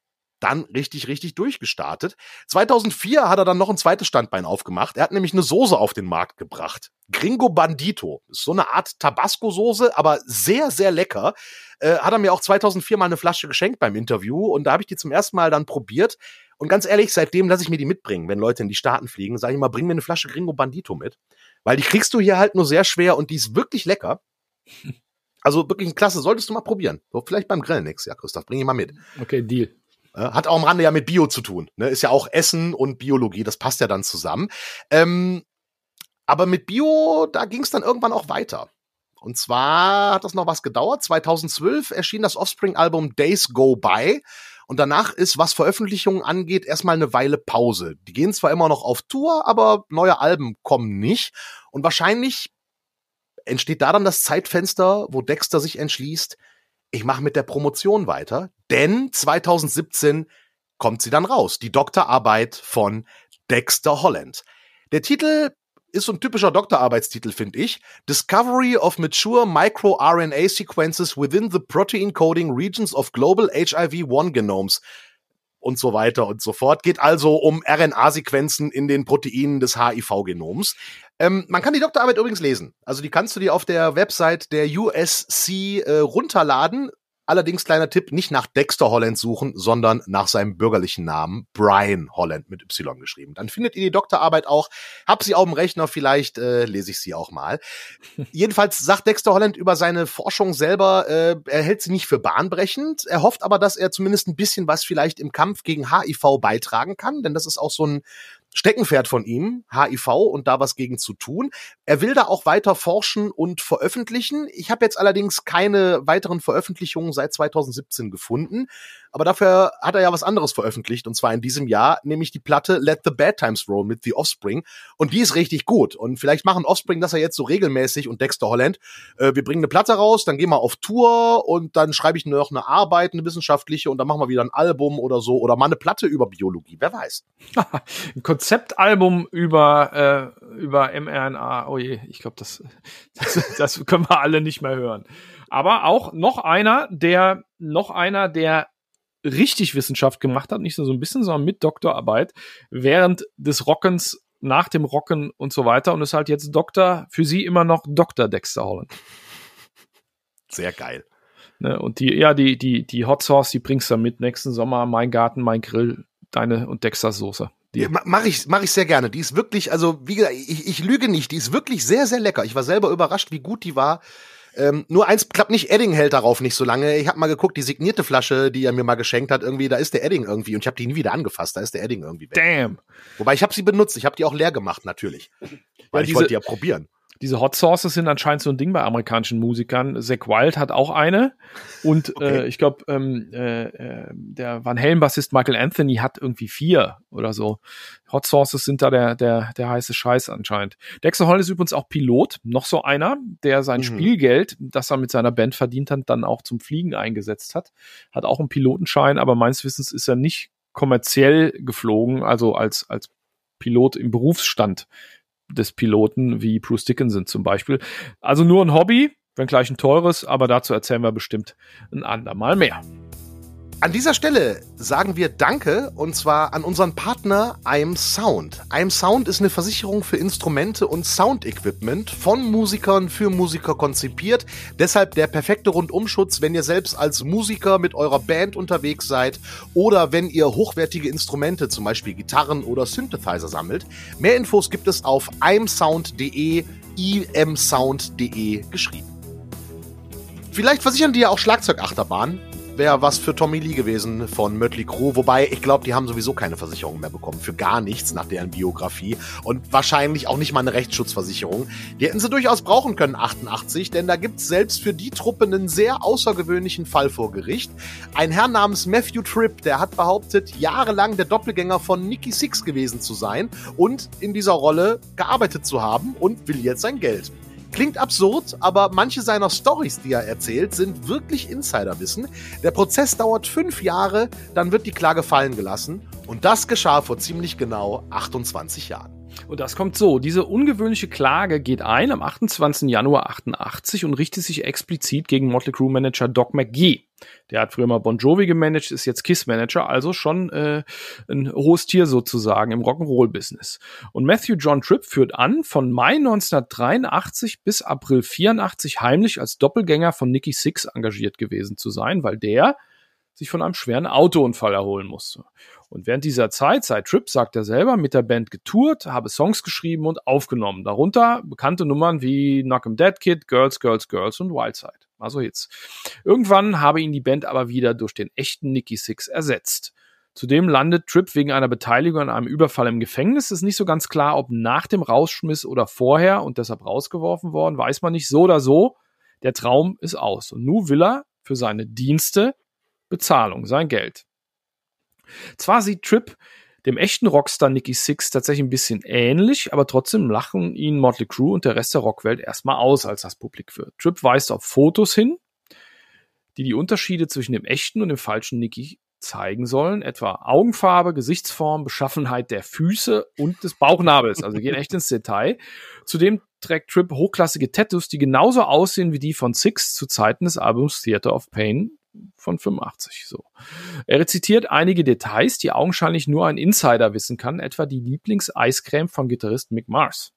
dann richtig, richtig durchgestartet. 2004 hat er dann noch ein zweites Standbein aufgemacht. Er hat nämlich eine Soße auf den Markt gebracht. Gringo Bandito. Ist so eine Art Tabasco-Soße, aber sehr, sehr lecker. Äh, hat er mir auch 2004 mal eine Flasche geschenkt beim Interview und da habe ich die zum ersten Mal dann probiert. Und ganz ehrlich, seitdem lasse ich mir die mitbringen, wenn Leute in die Staaten fliegen. Sage ich mal, bring mir eine Flasche Gringo Bandito mit. Weil die kriegst du hier halt nur sehr schwer und die ist wirklich lecker. Also wirklich klasse, solltest du mal probieren. So, vielleicht beim Grillen nix, ja, Christoph, bring ihn mal mit. Okay, Deal. Hat auch am Rande ja mit Bio zu tun. Ne? Ist ja auch Essen und Biologie, das passt ja dann zusammen. Ähm, aber mit Bio, da ging es dann irgendwann auch weiter. Und zwar hat das noch was gedauert. 2012 erschien das Offspring-Album Days Go By. Und danach ist, was Veröffentlichungen angeht, erstmal eine Weile Pause. Die gehen zwar immer noch auf Tour, aber neue Alben kommen nicht. Und wahrscheinlich entsteht da dann das Zeitfenster, wo Dexter sich entschließt, ich mache mit der Promotion weiter, denn 2017 kommt sie dann raus, die Doktorarbeit von Dexter Holland. Der Titel ist so ein typischer Doktorarbeitstitel, finde ich. Discovery of Mature Micro-RNA Sequences within the Protein Coding Regions of Global HIV-1 Genomes und so weiter und so fort. Geht also um RNA-Sequenzen in den Proteinen des HIV-Genoms. Ähm, man kann die Doktorarbeit übrigens lesen. Also die kannst du dir auf der Website der USC äh, runterladen. Allerdings kleiner Tipp, nicht nach Dexter Holland suchen, sondern nach seinem bürgerlichen Namen, Brian Holland mit Y geschrieben. Dann findet ihr die Doktorarbeit auch. Hab sie auf dem Rechner, vielleicht äh, lese ich sie auch mal. Jedenfalls sagt Dexter Holland über seine Forschung selber, äh, er hält sie nicht für bahnbrechend. Er hofft aber, dass er zumindest ein bisschen was vielleicht im Kampf gegen HIV beitragen kann, denn das ist auch so ein Steckenpferd von ihm, HIV, und da was gegen zu tun. Er will da auch weiter forschen und veröffentlichen. Ich habe jetzt allerdings keine weiteren Veröffentlichungen seit 2017 gefunden. Aber dafür hat er ja was anderes veröffentlicht, und zwar in diesem Jahr, nämlich die Platte Let the Bad Times Roll mit The Offspring. Und die ist richtig gut. Und vielleicht machen Offspring das ja jetzt so regelmäßig und Dexter Holland. Äh, wir bringen eine Platte raus, dann gehen wir auf Tour und dann schreibe ich noch eine Arbeit, eine wissenschaftliche, und dann machen wir wieder ein Album oder so oder mal eine Platte über Biologie. Wer weiß. ein Konzeptalbum über, äh, über mRNA. Oh je, ich glaube, das, das, das können wir alle nicht mehr hören. Aber auch noch einer, der, noch einer, der richtig Wissenschaft gemacht hat, nicht nur so ein bisschen, sondern mit Doktorarbeit während des Rockens, nach dem Rocken und so weiter und ist halt jetzt Doktor, für sie immer noch Dr. Dexter Holland. Sehr geil. Ne, und die, ja, die, die, die Hot Sauce, die bringst du mit nächsten Sommer, mein Garten, mein Grill, deine und Dexters Soße. Ja, mach ich, mach ich sehr gerne. Die ist wirklich, also wie gesagt, ich, ich lüge nicht, die ist wirklich sehr, sehr lecker. Ich war selber überrascht, wie gut die war. Ähm, nur eins klappt nicht, Edding hält darauf nicht so lange. Ich habe mal geguckt, die signierte Flasche, die er mir mal geschenkt hat, irgendwie, da ist der Edding irgendwie und ich habe die nie wieder angefasst, da ist der Edding irgendwie weg. Damn. Wobei ich habe sie benutzt, ich habe die auch leer gemacht natürlich. Weil ja, ich wollte die ja probieren diese Hot Sauces sind anscheinend so ein Ding bei amerikanischen Musikern. Zack Wild hat auch eine. Und okay. äh, ich glaube, ähm, äh, äh, der Van Halen-Bassist Michael Anthony hat irgendwie vier oder so. Hot Sauces sind da der, der, der heiße Scheiß anscheinend. Dexter Holland ist übrigens auch Pilot. Noch so einer, der sein mhm. Spielgeld, das er mit seiner Band verdient hat, dann auch zum Fliegen eingesetzt hat. Hat auch einen Pilotenschein, aber meines Wissens ist er nicht kommerziell geflogen, also als, als Pilot im Berufsstand des Piloten wie Bruce Dickinson zum Beispiel. Also nur ein Hobby, wenn gleich ein teures, aber dazu erzählen wir bestimmt ein andermal mehr. An dieser Stelle sagen wir Danke und zwar an unseren Partner I'm Sound. I'm Sound ist eine Versicherung für Instrumente und Soundequipment von Musikern für Musiker konzipiert. Deshalb der perfekte Rundumschutz, wenn ihr selbst als Musiker mit eurer Band unterwegs seid oder wenn ihr hochwertige Instrumente, zum Beispiel Gitarren oder Synthesizer sammelt. Mehr Infos gibt es auf imsound.de, imsound.de geschrieben. Vielleicht versichern die ja auch Schlagzeugachterbahn wäre was für Tommy Lee gewesen von Mötley Crue. Wobei, ich glaube, die haben sowieso keine Versicherung mehr bekommen. Für gar nichts nach deren Biografie. Und wahrscheinlich auch nicht mal eine Rechtsschutzversicherung. Die hätten sie durchaus brauchen können, 88, denn da gibt's selbst für die Truppe einen sehr außergewöhnlichen Fall vor Gericht. Ein Herr namens Matthew Tripp, der hat behauptet, jahrelang der Doppelgänger von Nicky Six gewesen zu sein und in dieser Rolle gearbeitet zu haben und will jetzt sein Geld. Klingt absurd, aber manche seiner Stories, die er erzählt, sind wirklich Insiderwissen. Der Prozess dauert fünf Jahre, dann wird die Klage fallen gelassen. Und das geschah vor ziemlich genau 28 Jahren. Und das kommt so. Diese ungewöhnliche Klage geht ein am 28. Januar 88 und richtet sich explizit gegen Motley Crue Manager Doc McGee. Der hat früher mal Bon Jovi gemanagt, ist jetzt Kiss Manager, also schon äh, ein hohes Tier sozusagen im Rock'n'Roll-Business. Und Matthew John Tripp führt an, von Mai 1983 bis April 84 heimlich als Doppelgänger von Nicky Six engagiert gewesen zu sein, weil der sich von einem schweren Autounfall erholen musste. Und während dieser Zeit sei Tripp, sagt er selber, mit der Band getourt, habe Songs geschrieben und aufgenommen. Darunter bekannte Nummern wie Knock 'em Dead Kid, Girls, Girls, Girls und Wildside. Also Hits. Irgendwann habe ihn die Band aber wieder durch den echten Nicky Six ersetzt. Zudem landet Tripp wegen einer Beteiligung an einem Überfall im Gefängnis. Ist nicht so ganz klar, ob nach dem Rausschmiss oder vorher und deshalb rausgeworfen worden, weiß man nicht. So oder so, der Traum ist aus. Und nun will er für seine Dienste Bezahlung, sein Geld. Zwar sieht Tripp dem echten Rockstar Nicky Six tatsächlich ein bisschen ähnlich, aber trotzdem lachen ihn Motley Crue und der Rest der Rockwelt erstmal aus, als das Publik wird. Tripp weist auf Fotos hin, die die Unterschiede zwischen dem echten und dem falschen Nicky zeigen sollen, etwa Augenfarbe, Gesichtsform, Beschaffenheit der Füße und des Bauchnabels. Also gehen echt ins Detail. Zudem trägt Tripp hochklassige Tattoos, die genauso aussehen wie die von Six zu Zeiten des Albums Theater of Pain von 85. So. Er rezitiert einige Details, die augenscheinlich nur ein Insider wissen kann, etwa die Lieblingseiscreme von Gitarrist Mick Mars.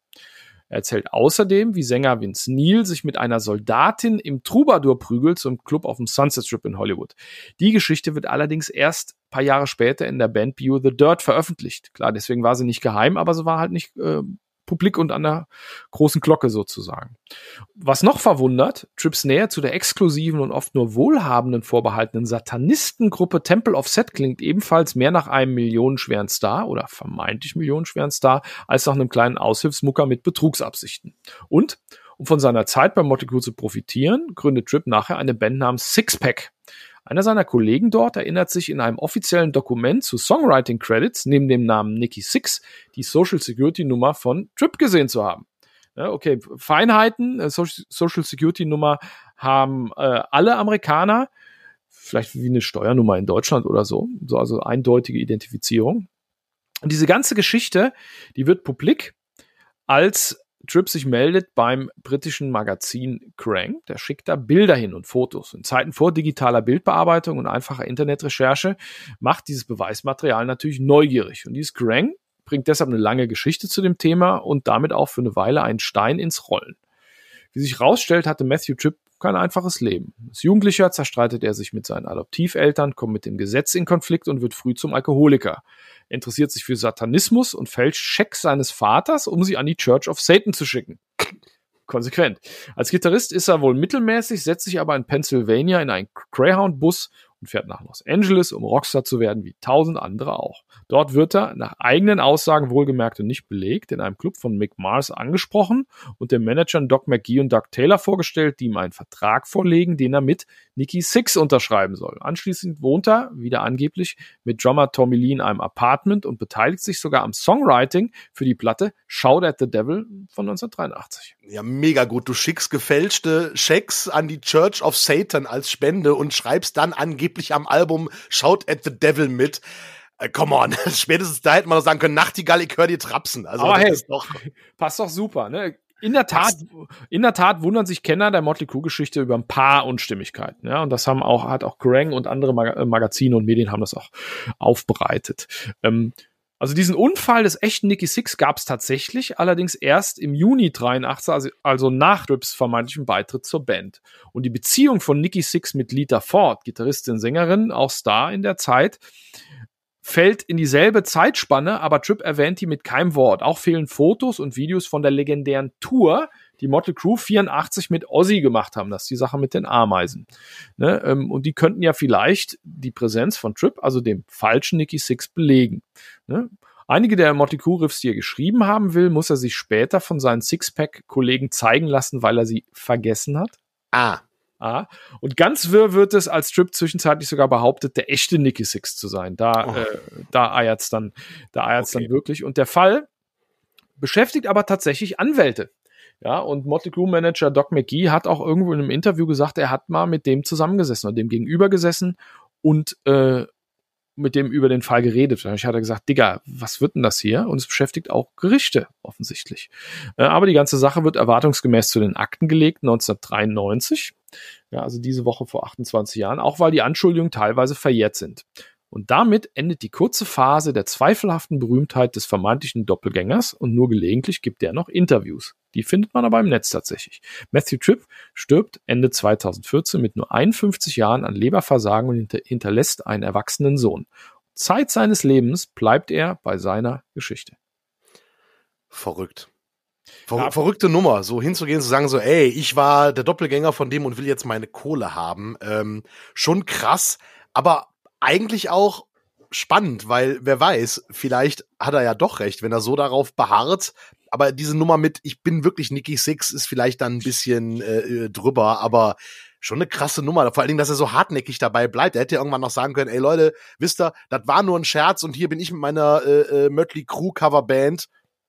Er erzählt außerdem, wie Sänger Vince Neil sich mit einer Soldatin im Troubadour prügelt zum Club auf dem Sunset Strip in Hollywood. Die Geschichte wird allerdings erst paar Jahre später in der Band Bio The Dirt veröffentlicht. Klar, deswegen war sie nicht geheim, aber sie war halt nicht äh, publik und an der großen Glocke sozusagen. Was noch verwundert, Trips Nähe zu der exklusiven und oft nur wohlhabenden vorbehaltenen Satanistengruppe Temple of Set klingt ebenfalls mehr nach einem millionenschweren Star oder vermeintlich millionenschweren Star als nach einem kleinen Aushilfsmucker mit Betrugsabsichten. Und um von seiner Zeit bei Motley zu profitieren, gründet Trip nachher eine Band namens Sixpack. Einer seiner Kollegen dort erinnert sich in einem offiziellen Dokument zu Songwriting Credits neben dem Namen Nicky Six die Social Security Nummer von Trip gesehen zu haben. Ja, okay, Feinheiten, äh, Social Security Nummer haben äh, alle Amerikaner, vielleicht wie eine Steuernummer in Deutschland oder so, so also eindeutige Identifizierung. Und diese ganze Geschichte, die wird publik als Tripp sich meldet beim britischen Magazin Crank. Der schickt da Bilder hin und Fotos. In Zeiten vor digitaler Bildbearbeitung und einfacher Internetrecherche macht dieses Beweismaterial natürlich neugierig. Und dieses Crank bringt deshalb eine lange Geschichte zu dem Thema und damit auch für eine Weile einen Stein ins Rollen. Wie sich herausstellt, hatte Matthew Tripp kein einfaches Leben. Als Jugendlicher zerstreitet er sich mit seinen Adoptiveltern, kommt mit dem Gesetz in Konflikt und wird früh zum Alkoholiker. Er interessiert sich für Satanismus und fälscht Schecks seines Vaters, um sie an die Church of Satan zu schicken. Konsequent. Als Gitarrist ist er wohl mittelmäßig, setzt sich aber in Pennsylvania in einen Greyhound-Bus und fährt nach Los Angeles, um Rockstar zu werden, wie tausend andere auch. Dort wird er, nach eigenen Aussagen wohlgemerkt und nicht belegt, in einem Club von Mick Mars angesprochen und den Managern Doc McGee und Doug Taylor vorgestellt, die ihm einen Vertrag vorlegen, den er mit Nicky Six unterschreiben soll. Anschließend wohnt er, wieder angeblich, mit Drummer Tommy Lee in einem Apartment und beteiligt sich sogar am Songwriting für die Platte Shout at the Devil von 1983. Ja, mega gut. Du schickst gefälschte Schecks an die Church of Satan als Spende und schreibst dann angeblich am Album Shout at the Devil mit. Äh, come on, spätestens da hätte man doch sagen können, Nachtigall, ich höre dir trapsen. Also, Aber hey, doch passt doch super, ne? In der Tat, in der Tat wundern sich Kenner der Motley Crue Geschichte über ein paar Unstimmigkeiten, ja. Und das haben auch, hat auch Kerrang und andere Mag Magazine und Medien haben das auch aufbereitet. Ähm, also diesen Unfall des echten Nicky Six gab es tatsächlich, allerdings erst im Juni 83, also, also nach Rips vermeintlichem Beitritt zur Band. Und die Beziehung von Nicky Six mit Lita Ford, Gitarristin, Sängerin, auch Star in der Zeit, fällt in dieselbe Zeitspanne, aber Trip erwähnt die mit keinem Wort. Auch fehlen Fotos und Videos von der legendären Tour, die Motley Crew 84 mit Ozzy gemacht haben. Das ist die Sache mit den Ameisen. Ne? Ähm, und die könnten ja vielleicht die Präsenz von Trip, also dem falschen Nicky Six, belegen. Ne? Einige der Motley Crue Riffs, die er geschrieben haben will, muss er sich später von seinen Sixpack-Kollegen zeigen lassen, weil er sie vergessen hat. Ah. Ah. Und ganz wirr wird es, als Trip zwischenzeitlich sogar behauptet, der echte Nicky Six zu sein. Da, oh. äh, da eiert's dann, da eiert's okay. dann wirklich. Und der Fall beschäftigt aber tatsächlich Anwälte. Ja, und Motley Crue Manager Doc McGee hat auch irgendwo in einem Interview gesagt, er hat mal mit dem zusammengesessen oder dem gegenüber gesessen und äh, mit dem über den Fall geredet. Ich hatte gesagt, Digga, was wird denn das hier? Und es beschäftigt auch Gerichte offensichtlich. Äh, aber die ganze Sache wird erwartungsgemäß zu den Akten gelegt 1993. Ja, also diese Woche vor 28 Jahren, auch weil die Anschuldigungen teilweise verjährt sind. Und damit endet die kurze Phase der zweifelhaften Berühmtheit des vermeintlichen Doppelgängers und nur gelegentlich gibt er noch Interviews. Die findet man aber im Netz tatsächlich. Matthew Tripp stirbt Ende 2014 mit nur 51 Jahren an Leberversagen und hinterlässt einen erwachsenen Sohn. Zeit seines Lebens bleibt er bei seiner Geschichte. Verrückt. Ver ja. Verrückte Nummer, so hinzugehen, zu sagen so, ey, ich war der Doppelgänger von dem und will jetzt meine Kohle haben. Ähm, schon krass, aber eigentlich auch spannend, weil wer weiß, vielleicht hat er ja doch recht, wenn er so darauf beharrt. Aber diese Nummer mit, ich bin wirklich Nicky Six, ist vielleicht dann ein bisschen äh, äh, drüber, aber schon eine krasse Nummer. Vor allen Dingen, dass er so hartnäckig dabei bleibt. Er hätte ja irgendwann noch sagen können, ey Leute, wisst ihr, das war nur ein Scherz und hier bin ich mit meiner äh, äh, Mötley Crew Coverband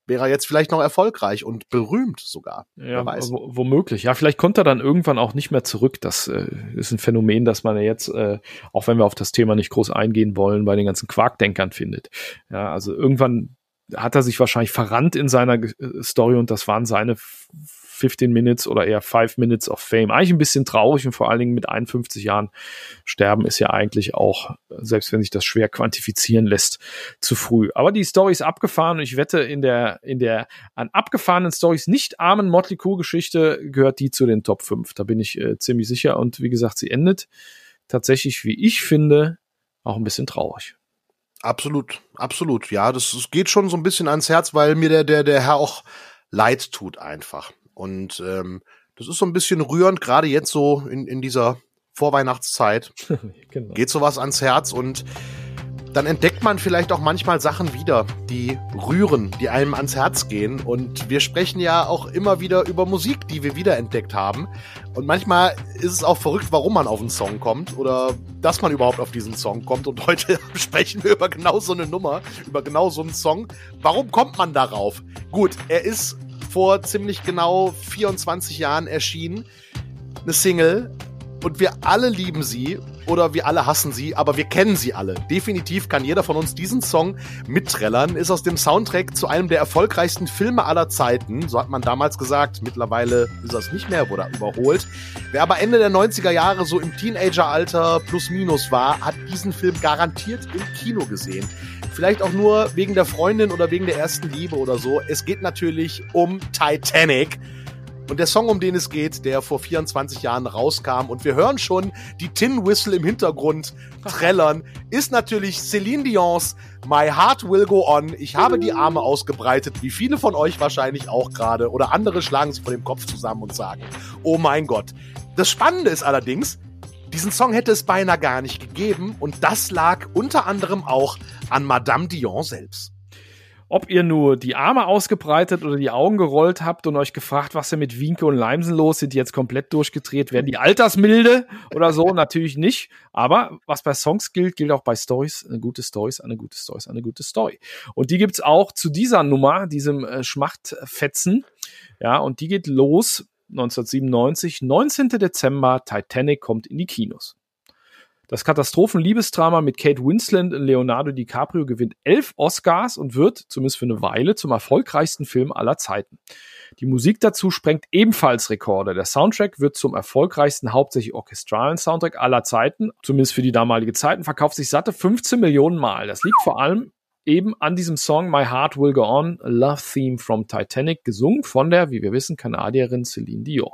wäre er jetzt vielleicht noch erfolgreich und berühmt sogar. Ja, womöglich. Ja, vielleicht kommt er dann irgendwann auch nicht mehr zurück. Das äh, ist ein Phänomen, das man ja jetzt, äh, auch wenn wir auf das Thema nicht groß eingehen wollen, bei den ganzen Quarkdenkern findet. Ja, also irgendwann hat er sich wahrscheinlich verrannt in seiner äh, Story und das waren seine 15 Minutes oder eher 5 Minutes of Fame. Eigentlich ein bisschen traurig und vor allen Dingen mit 51 Jahren sterben ist ja eigentlich auch, selbst wenn sich das schwer quantifizieren lässt, zu früh. Aber die Story ist abgefahren und ich wette, in der, in der an abgefahrenen Stories nicht armen Motley Crue Geschichte gehört die zu den Top 5. Da bin ich äh, ziemlich sicher und wie gesagt, sie endet tatsächlich, wie ich finde, auch ein bisschen traurig. Absolut, absolut. Ja, das, das geht schon so ein bisschen ans Herz, weil mir der, der, der Herr auch leid tut einfach. Und ähm, das ist so ein bisschen rührend, gerade jetzt so in, in dieser Vorweihnachtszeit. genau. Geht sowas ans Herz und dann entdeckt man vielleicht auch manchmal Sachen wieder, die rühren, die einem ans Herz gehen. Und wir sprechen ja auch immer wieder über Musik, die wir wiederentdeckt haben. Und manchmal ist es auch verrückt, warum man auf einen Song kommt oder dass man überhaupt auf diesen Song kommt. Und heute sprechen wir über genau so eine Nummer, über genau so einen Song. Warum kommt man darauf? Gut, er ist vor ziemlich genau 24 Jahren erschienen. Eine Single, und wir alle lieben sie oder wir alle hassen sie, aber wir kennen sie alle. Definitiv kann jeder von uns diesen Song mitträllern, ist aus dem Soundtrack zu einem der erfolgreichsten Filme aller Zeiten, so hat man damals gesagt, mittlerweile ist das nicht mehr, wurde überholt. Wer aber Ende der 90er Jahre so im Teenageralter plus minus war, hat diesen Film garantiert im Kino gesehen. Vielleicht auch nur wegen der Freundin oder wegen der ersten Liebe oder so. Es geht natürlich um Titanic. Und der Song, um den es geht, der vor 24 Jahren rauskam und wir hören schon die Tin Whistle im Hintergrund trällern, ist natürlich Celine Dions My Heart Will Go On. Ich habe die Arme ausgebreitet, wie viele von euch wahrscheinlich auch gerade. Oder andere schlagen sich vor dem Kopf zusammen und sagen, oh mein Gott. Das Spannende ist allerdings, diesen Song hätte es beinahe gar nicht gegeben und das lag unter anderem auch an Madame Dion selbst. Ob ihr nur die Arme ausgebreitet oder die Augen gerollt habt und euch gefragt, was denn mit Winke und Leimsen los sind, die jetzt komplett durchgedreht werden, die Altersmilde oder so, natürlich nicht. Aber was bei Songs gilt, gilt auch bei Stories. Eine gute Story ist eine gute Story ist eine gute Story. Und die gibt's auch zu dieser Nummer, diesem äh, Schmachtfetzen. Ja, und die geht los 1997, 19. Dezember, Titanic kommt in die Kinos. Das Katastrophenliebesdrama mit Kate Winslet und Leonardo DiCaprio gewinnt elf Oscars und wird, zumindest für eine Weile, zum erfolgreichsten Film aller Zeiten. Die Musik dazu sprengt ebenfalls Rekorde. Der Soundtrack wird zum erfolgreichsten hauptsächlich orchestralen Soundtrack aller Zeiten, zumindest für die damalige Zeiten, verkauft sich satte 15 Millionen Mal. Das liegt vor allem eben an diesem Song My Heart Will Go On, Love Theme from Titanic, gesungen von der, wie wir wissen, Kanadierin Celine Dion.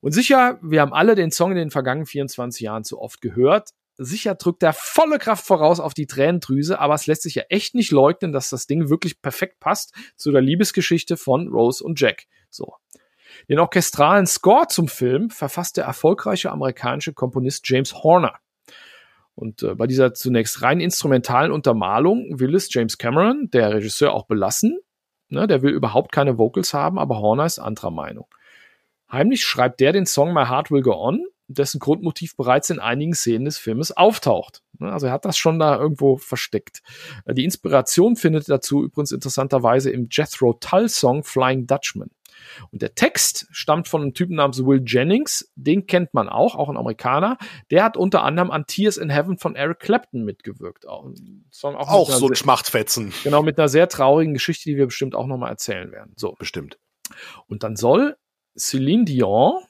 Und sicher, wir haben alle den Song in den vergangenen 24 Jahren zu oft gehört. Sicher drückt er volle Kraft voraus auf die Tränendrüse, aber es lässt sich ja echt nicht leugnen, dass das Ding wirklich perfekt passt zu der Liebesgeschichte von Rose und Jack. So. Den orchestralen Score zum Film verfasst der erfolgreiche amerikanische Komponist James Horner. Und äh, bei dieser zunächst rein instrumentalen Untermalung will es James Cameron, der Regisseur, auch belassen. Ne, der will überhaupt keine Vocals haben, aber Horner ist anderer Meinung. Heimlich schreibt der den Song My Heart Will Go On, dessen Grundmotiv bereits in einigen Szenen des Filmes auftaucht. Ne, also er hat das schon da irgendwo versteckt. Äh, die Inspiration findet dazu übrigens interessanterweise im Jethro Tull Song Flying Dutchman. Und der Text stammt von einem Typen namens Will Jennings, den kennt man auch, auch ein Amerikaner. Der hat unter anderem an Tears in Heaven von Eric Clapton mitgewirkt. Auch, Song auch, auch so ein Schmachtfetzen. Genau, mit einer sehr traurigen Geschichte, die wir bestimmt auch nochmal erzählen werden. So. Bestimmt. Und dann soll Celine Dion,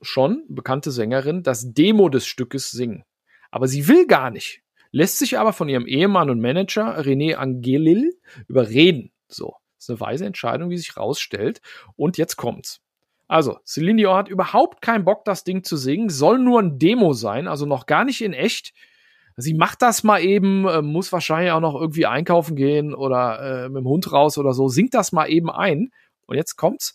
schon bekannte Sängerin, das Demo des Stückes singen. Aber sie will gar nicht, lässt sich aber von ihrem Ehemann und Manager René Angelil überreden. So, ist eine weise Entscheidung, wie sich rausstellt. Und jetzt kommt's. Also, Celine Dion hat überhaupt keinen Bock, das Ding zu singen, soll nur ein Demo sein, also noch gar nicht in echt. Sie macht das mal eben, äh, muss wahrscheinlich auch noch irgendwie einkaufen gehen oder äh, mit dem Hund raus oder so, singt das mal eben ein. Und jetzt kommt's.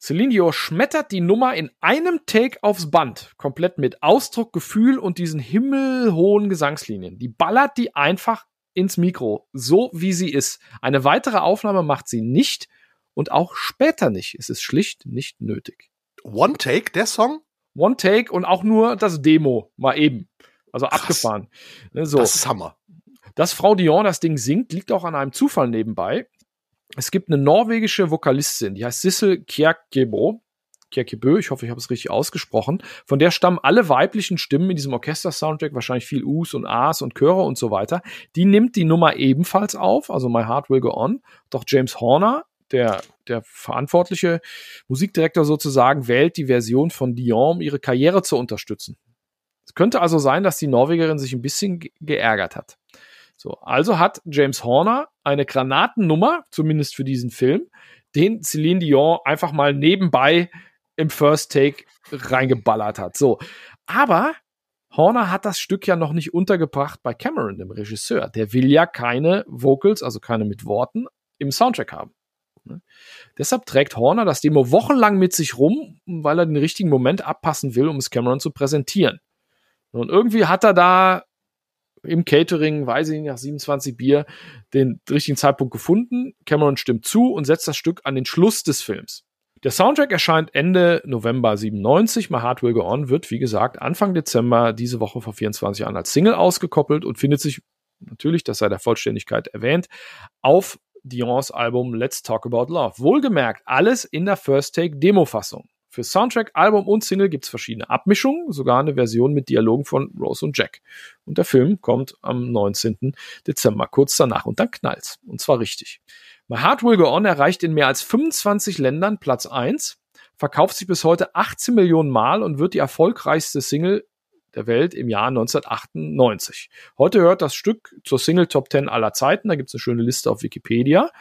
Celine Dion schmettert die Nummer in einem Take aufs Band, komplett mit Ausdruck, Gefühl und diesen himmelhohen Gesangslinien. Die ballert die einfach ins Mikro, so wie sie ist. Eine weitere Aufnahme macht sie nicht und auch später nicht. Es ist schlicht nicht nötig. One Take, der Song? One Take und auch nur das Demo, mal eben. Also Krass. abgefahren. Ne, so. Das ist Hammer. Dass Frau Dion das Ding singt, liegt auch an einem Zufall nebenbei es gibt eine norwegische Vokalistin, die heißt Sissel Kjerkebo. Kierkebö, ich hoffe, ich habe es richtig ausgesprochen. Von der stammen alle weiblichen Stimmen in diesem Orchester-Soundtrack, wahrscheinlich viel Us und As und Chöre und so weiter. Die nimmt die Nummer ebenfalls auf, also My Heart Will Go On. Doch James Horner, der, der verantwortliche Musikdirektor sozusagen, wählt die Version von Dion, um ihre Karriere zu unterstützen. Es könnte also sein, dass die Norwegerin sich ein bisschen geärgert hat. So, also hat James Horner eine Granatennummer, zumindest für diesen Film, den Celine Dion einfach mal nebenbei im First Take reingeballert hat. So. Aber Horner hat das Stück ja noch nicht untergebracht bei Cameron, dem Regisseur. Der will ja keine Vocals, also keine mit Worten, im Soundtrack haben. Ne? Deshalb trägt Horner das Demo wochenlang mit sich rum, weil er den richtigen Moment abpassen will, um es Cameron zu präsentieren. Und irgendwie hat er da im Catering, weiß ich nicht, nach 27 Bier, den richtigen Zeitpunkt gefunden. Cameron stimmt zu und setzt das Stück an den Schluss des Films. Der Soundtrack erscheint Ende November 97. My Heart Will Go On wird, wie gesagt, Anfang Dezember diese Woche vor 24 Jahren als Single ausgekoppelt und findet sich natürlich, das sei der Vollständigkeit erwähnt, auf Dions Album Let's Talk About Love. Wohlgemerkt, alles in der First Take Demo-Fassung. Für Soundtrack, Album und Single gibt's verschiedene Abmischungen, sogar eine Version mit Dialogen von Rose und Jack. Und der Film kommt am 19. Dezember, kurz danach. Und dann knallt's. Und zwar richtig. My Heart Will Go On erreicht in mehr als 25 Ländern Platz 1, verkauft sich bis heute 18 Millionen Mal und wird die erfolgreichste Single der Welt im Jahr 1998. Heute hört das Stück zur Single Top 10 aller Zeiten. Da gibt's eine schöne Liste auf Wikipedia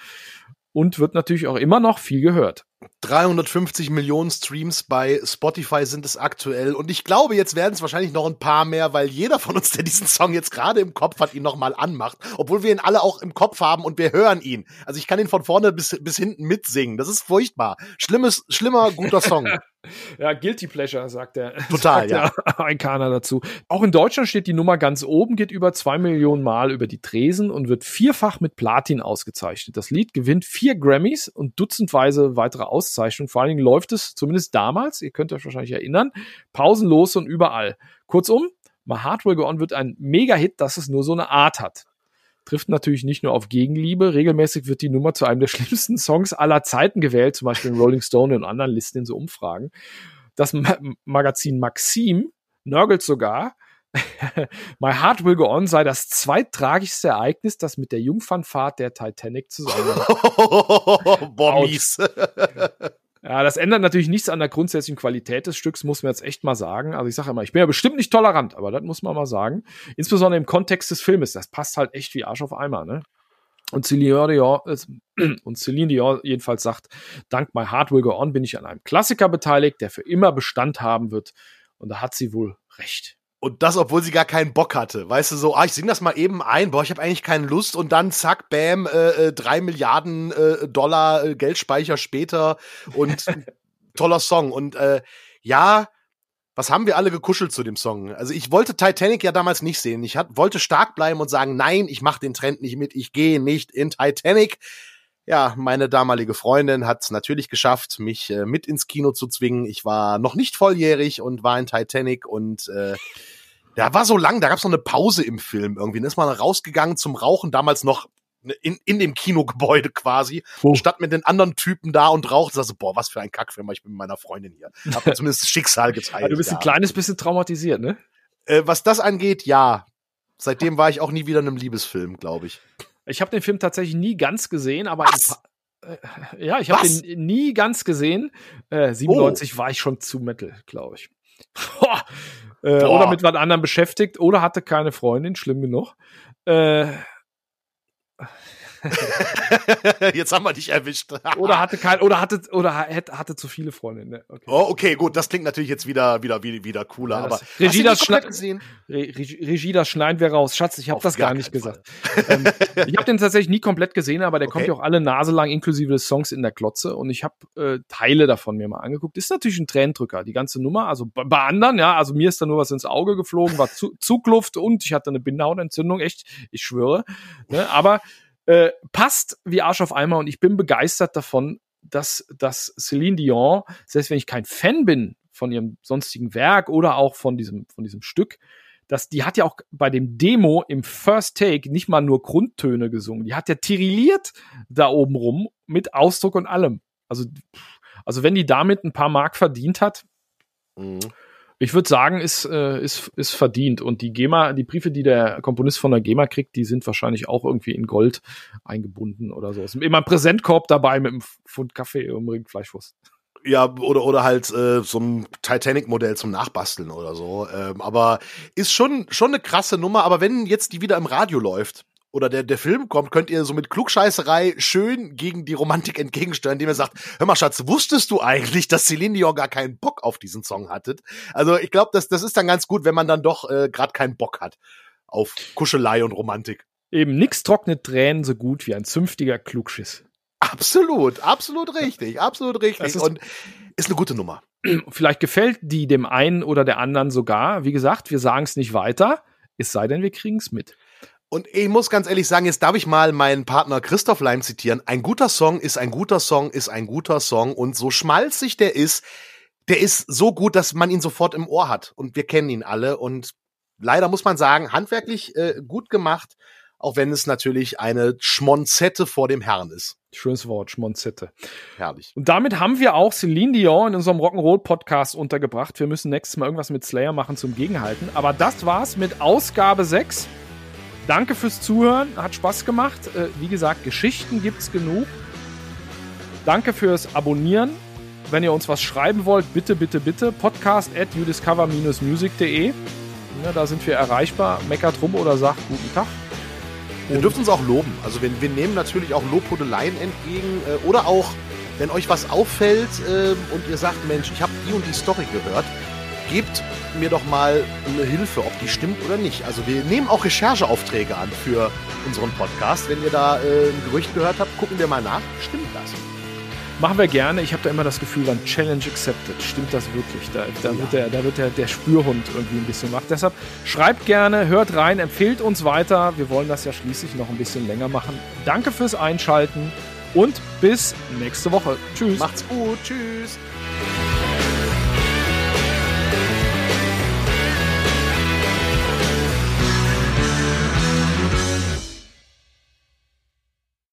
und wird natürlich auch immer noch viel gehört. 350 Millionen Streams bei Spotify sind es aktuell. Und ich glaube, jetzt werden es wahrscheinlich noch ein paar mehr, weil jeder von uns, der diesen Song jetzt gerade im Kopf hat, ihn nochmal anmacht. Obwohl wir ihn alle auch im Kopf haben und wir hören ihn. Also ich kann ihn von vorne bis, bis hinten mitsingen. Das ist furchtbar. Schlimmes, schlimmer, guter Song. ja, Guilty Pleasure, sagt er. Total, sagt ja. Ein Kana dazu. Auch in Deutschland steht die Nummer ganz oben, geht über zwei Millionen Mal über die Tresen und wird vierfach mit Platin ausgezeichnet. Das Lied gewinnt vier Grammys und dutzendweise weitere Auszeichnungen. Vor allen Dingen läuft es, zumindest damals, ihr könnt euch wahrscheinlich erinnern, pausenlos und überall. Kurzum, My Heart Will Go On wird ein Mega-Hit, dass es nur so eine Art hat trifft natürlich nicht nur auf Gegenliebe. Regelmäßig wird die Nummer zu einem der schlimmsten Songs aller Zeiten gewählt, zum Beispiel in Rolling Stone und anderen Listen in so Umfragen. Das Ma Magazin Maxim nörgelt sogar, My Heart Will Go On sei das zweittragischste Ereignis, das mit der Jungfernfahrt der Titanic zusammenhängt. Boah, mies. Ja, das ändert natürlich nichts an der grundsätzlichen Qualität des Stücks, muss man jetzt echt mal sagen. Also ich sage immer, ich bin ja bestimmt nicht tolerant, aber das muss man mal sagen. Insbesondere im Kontext des Filmes, das passt halt echt wie Arsch auf Eimer, ne? Und Celine Dion, äh, und Celine Dion jedenfalls sagt, dank My Heart Will Go On bin ich an einem Klassiker beteiligt, der für immer Bestand haben wird. Und da hat sie wohl recht. Und das, obwohl sie gar keinen Bock hatte. Weißt du, so, ah, ich sing das mal eben ein, boah, ich habe eigentlich keine Lust und dann zack, bam, äh, äh, drei Milliarden äh, Dollar äh, Geldspeicher später und toller Song. Und äh, ja, was haben wir alle gekuschelt zu dem Song? Also ich wollte Titanic ja damals nicht sehen. Ich hat, wollte stark bleiben und sagen, nein, ich mache den Trend nicht mit, ich gehe nicht in Titanic. Ja, meine damalige Freundin hat es natürlich geschafft, mich äh, mit ins Kino zu zwingen. Ich war noch nicht volljährig und war in Titanic und äh, da war so lang, da gab es noch eine Pause im Film irgendwie. Dann ist man rausgegangen zum Rauchen, damals noch in, in dem Kinogebäude quasi, oh. statt mit den anderen Typen da und raucht. Also, boah, was für ein Kackfilm, ich bin mit meiner Freundin hier. Hab mir zumindest das Schicksal geteilt. Aber du bist ja. ein kleines bisschen traumatisiert, ne? Äh, was das angeht, ja. Seitdem war ich auch nie wieder in einem Liebesfilm, glaube ich. Ich habe den Film tatsächlich nie ganz gesehen, aber äh, ja, ich habe den nie ganz gesehen. Äh, 97 oh. war ich schon zu Metal, glaube ich. äh, oder mit was anderem beschäftigt oder hatte keine Freundin, schlimm genug. Äh, Jetzt haben wir dich erwischt. oder hatte kein, oder hatte, oder hatte, hatte zu viele Freundinnen. Ne? Okay. Oh, okay, gut, das klingt natürlich jetzt wieder, wieder, wieder, cooler. Ja, aber Regie, das, Re Regie, das schneiden wir raus. Schatz, ich habe das gar, gar nicht gesagt. ähm, ich habe den tatsächlich nie komplett gesehen, aber der okay. kommt ja auch alle Nase lang, inklusive des Songs in der Klotze. Und ich habe äh, Teile davon mir mal angeguckt. Ist natürlich ein Tränendrücker, die ganze Nummer. Also bei, anderen, ja, also mir ist da nur was ins Auge geflogen, war zu, Zugluft und ich hatte eine Bindehautentzündung, echt, ich schwöre. Ne? Aber äh, passt wie Arsch auf Eimer und ich bin begeistert davon, dass, dass Celine Dion, selbst wenn ich kein Fan bin von ihrem sonstigen Werk oder auch von diesem, von diesem Stück, dass die hat ja auch bei dem Demo im First Take nicht mal nur Grundtöne gesungen. Die hat ja tirilliert da oben rum mit Ausdruck und allem. Also, Also wenn die damit ein paar Mark verdient hat, Mhm. Ich würde sagen, ist, äh, ist, ist verdient. Und die GEMA, die Briefe, die der Komponist von der GEMA kriegt, die sind wahrscheinlich auch irgendwie in Gold eingebunden oder so. Ist immer ein Präsentkorb dabei mit einem Pfund Kaffee und Rindfleischwurst. Ja, oder, oder halt äh, so ein Titanic-Modell zum Nachbasteln oder so. Ähm, aber ist schon, schon eine krasse Nummer. Aber wenn jetzt die wieder im Radio läuft oder der, der Film kommt, könnt ihr so mit Klugscheißerei schön gegen die Romantik entgegensteuern, indem ihr sagt, hör mal Schatz, wusstest du eigentlich, dass Celine Dion gar keinen Bock auf diesen Song hattet? Also ich glaube, das, das ist dann ganz gut, wenn man dann doch äh, gerade keinen Bock hat auf Kuschelei und Romantik. Eben nix trocknet Tränen so gut wie ein zünftiger Klugschiss. Absolut, absolut richtig, absolut richtig. ist- und ist eine gute Nummer. Vielleicht gefällt die dem einen oder der anderen sogar. Wie gesagt, wir sagen es nicht weiter, es sei denn, wir kriegen es mit. Und ich muss ganz ehrlich sagen, jetzt darf ich mal meinen Partner Christoph Leim zitieren. Ein guter Song ist ein guter Song, ist ein guter Song. Und so schmalzig der ist, der ist so gut, dass man ihn sofort im Ohr hat. Und wir kennen ihn alle. Und leider muss man sagen, handwerklich äh, gut gemacht, auch wenn es natürlich eine Schmonzette vor dem Herrn ist. Schönes Wort, Schmonzette. Herrlich. Und damit haben wir auch Celine Dion in unserem Rock'n'Roll-Podcast untergebracht. Wir müssen nächstes Mal irgendwas mit Slayer machen zum Gegenhalten. Aber das war's mit Ausgabe 6. Danke fürs Zuhören, hat Spaß gemacht. Äh, wie gesagt, Geschichten gibt's genug. Danke fürs Abonnieren. Wenn ihr uns was schreiben wollt, bitte, bitte, bitte. Podcast at youdiscover-music.de. Ja, da sind wir erreichbar. Meckert rum oder sagt guten Tag. Ihr dürft uns auch loben. Also wir, wir nehmen natürlich auch Lobhudeleien entgegen. Äh, oder auch, wenn euch was auffällt ähm, und ihr sagt, Mensch, ich habe die und die Story gehört, gebt mir doch mal eine Hilfe, ob die stimmt oder nicht. Also wir nehmen auch Rechercheaufträge an für unseren Podcast. Wenn ihr da äh, ein Gerücht gehört habt, gucken wir mal nach. Stimmt das? Machen wir gerne. Ich habe da immer das Gefühl, dann Challenge accepted. Stimmt das wirklich? Da, da wird, der, da wird der, der Spürhund irgendwie ein bisschen wach. Deshalb schreibt gerne, hört rein, empfehlt uns weiter. Wir wollen das ja schließlich noch ein bisschen länger machen. Danke fürs Einschalten und bis nächste Woche. Tschüss. Macht's gut. Tschüss.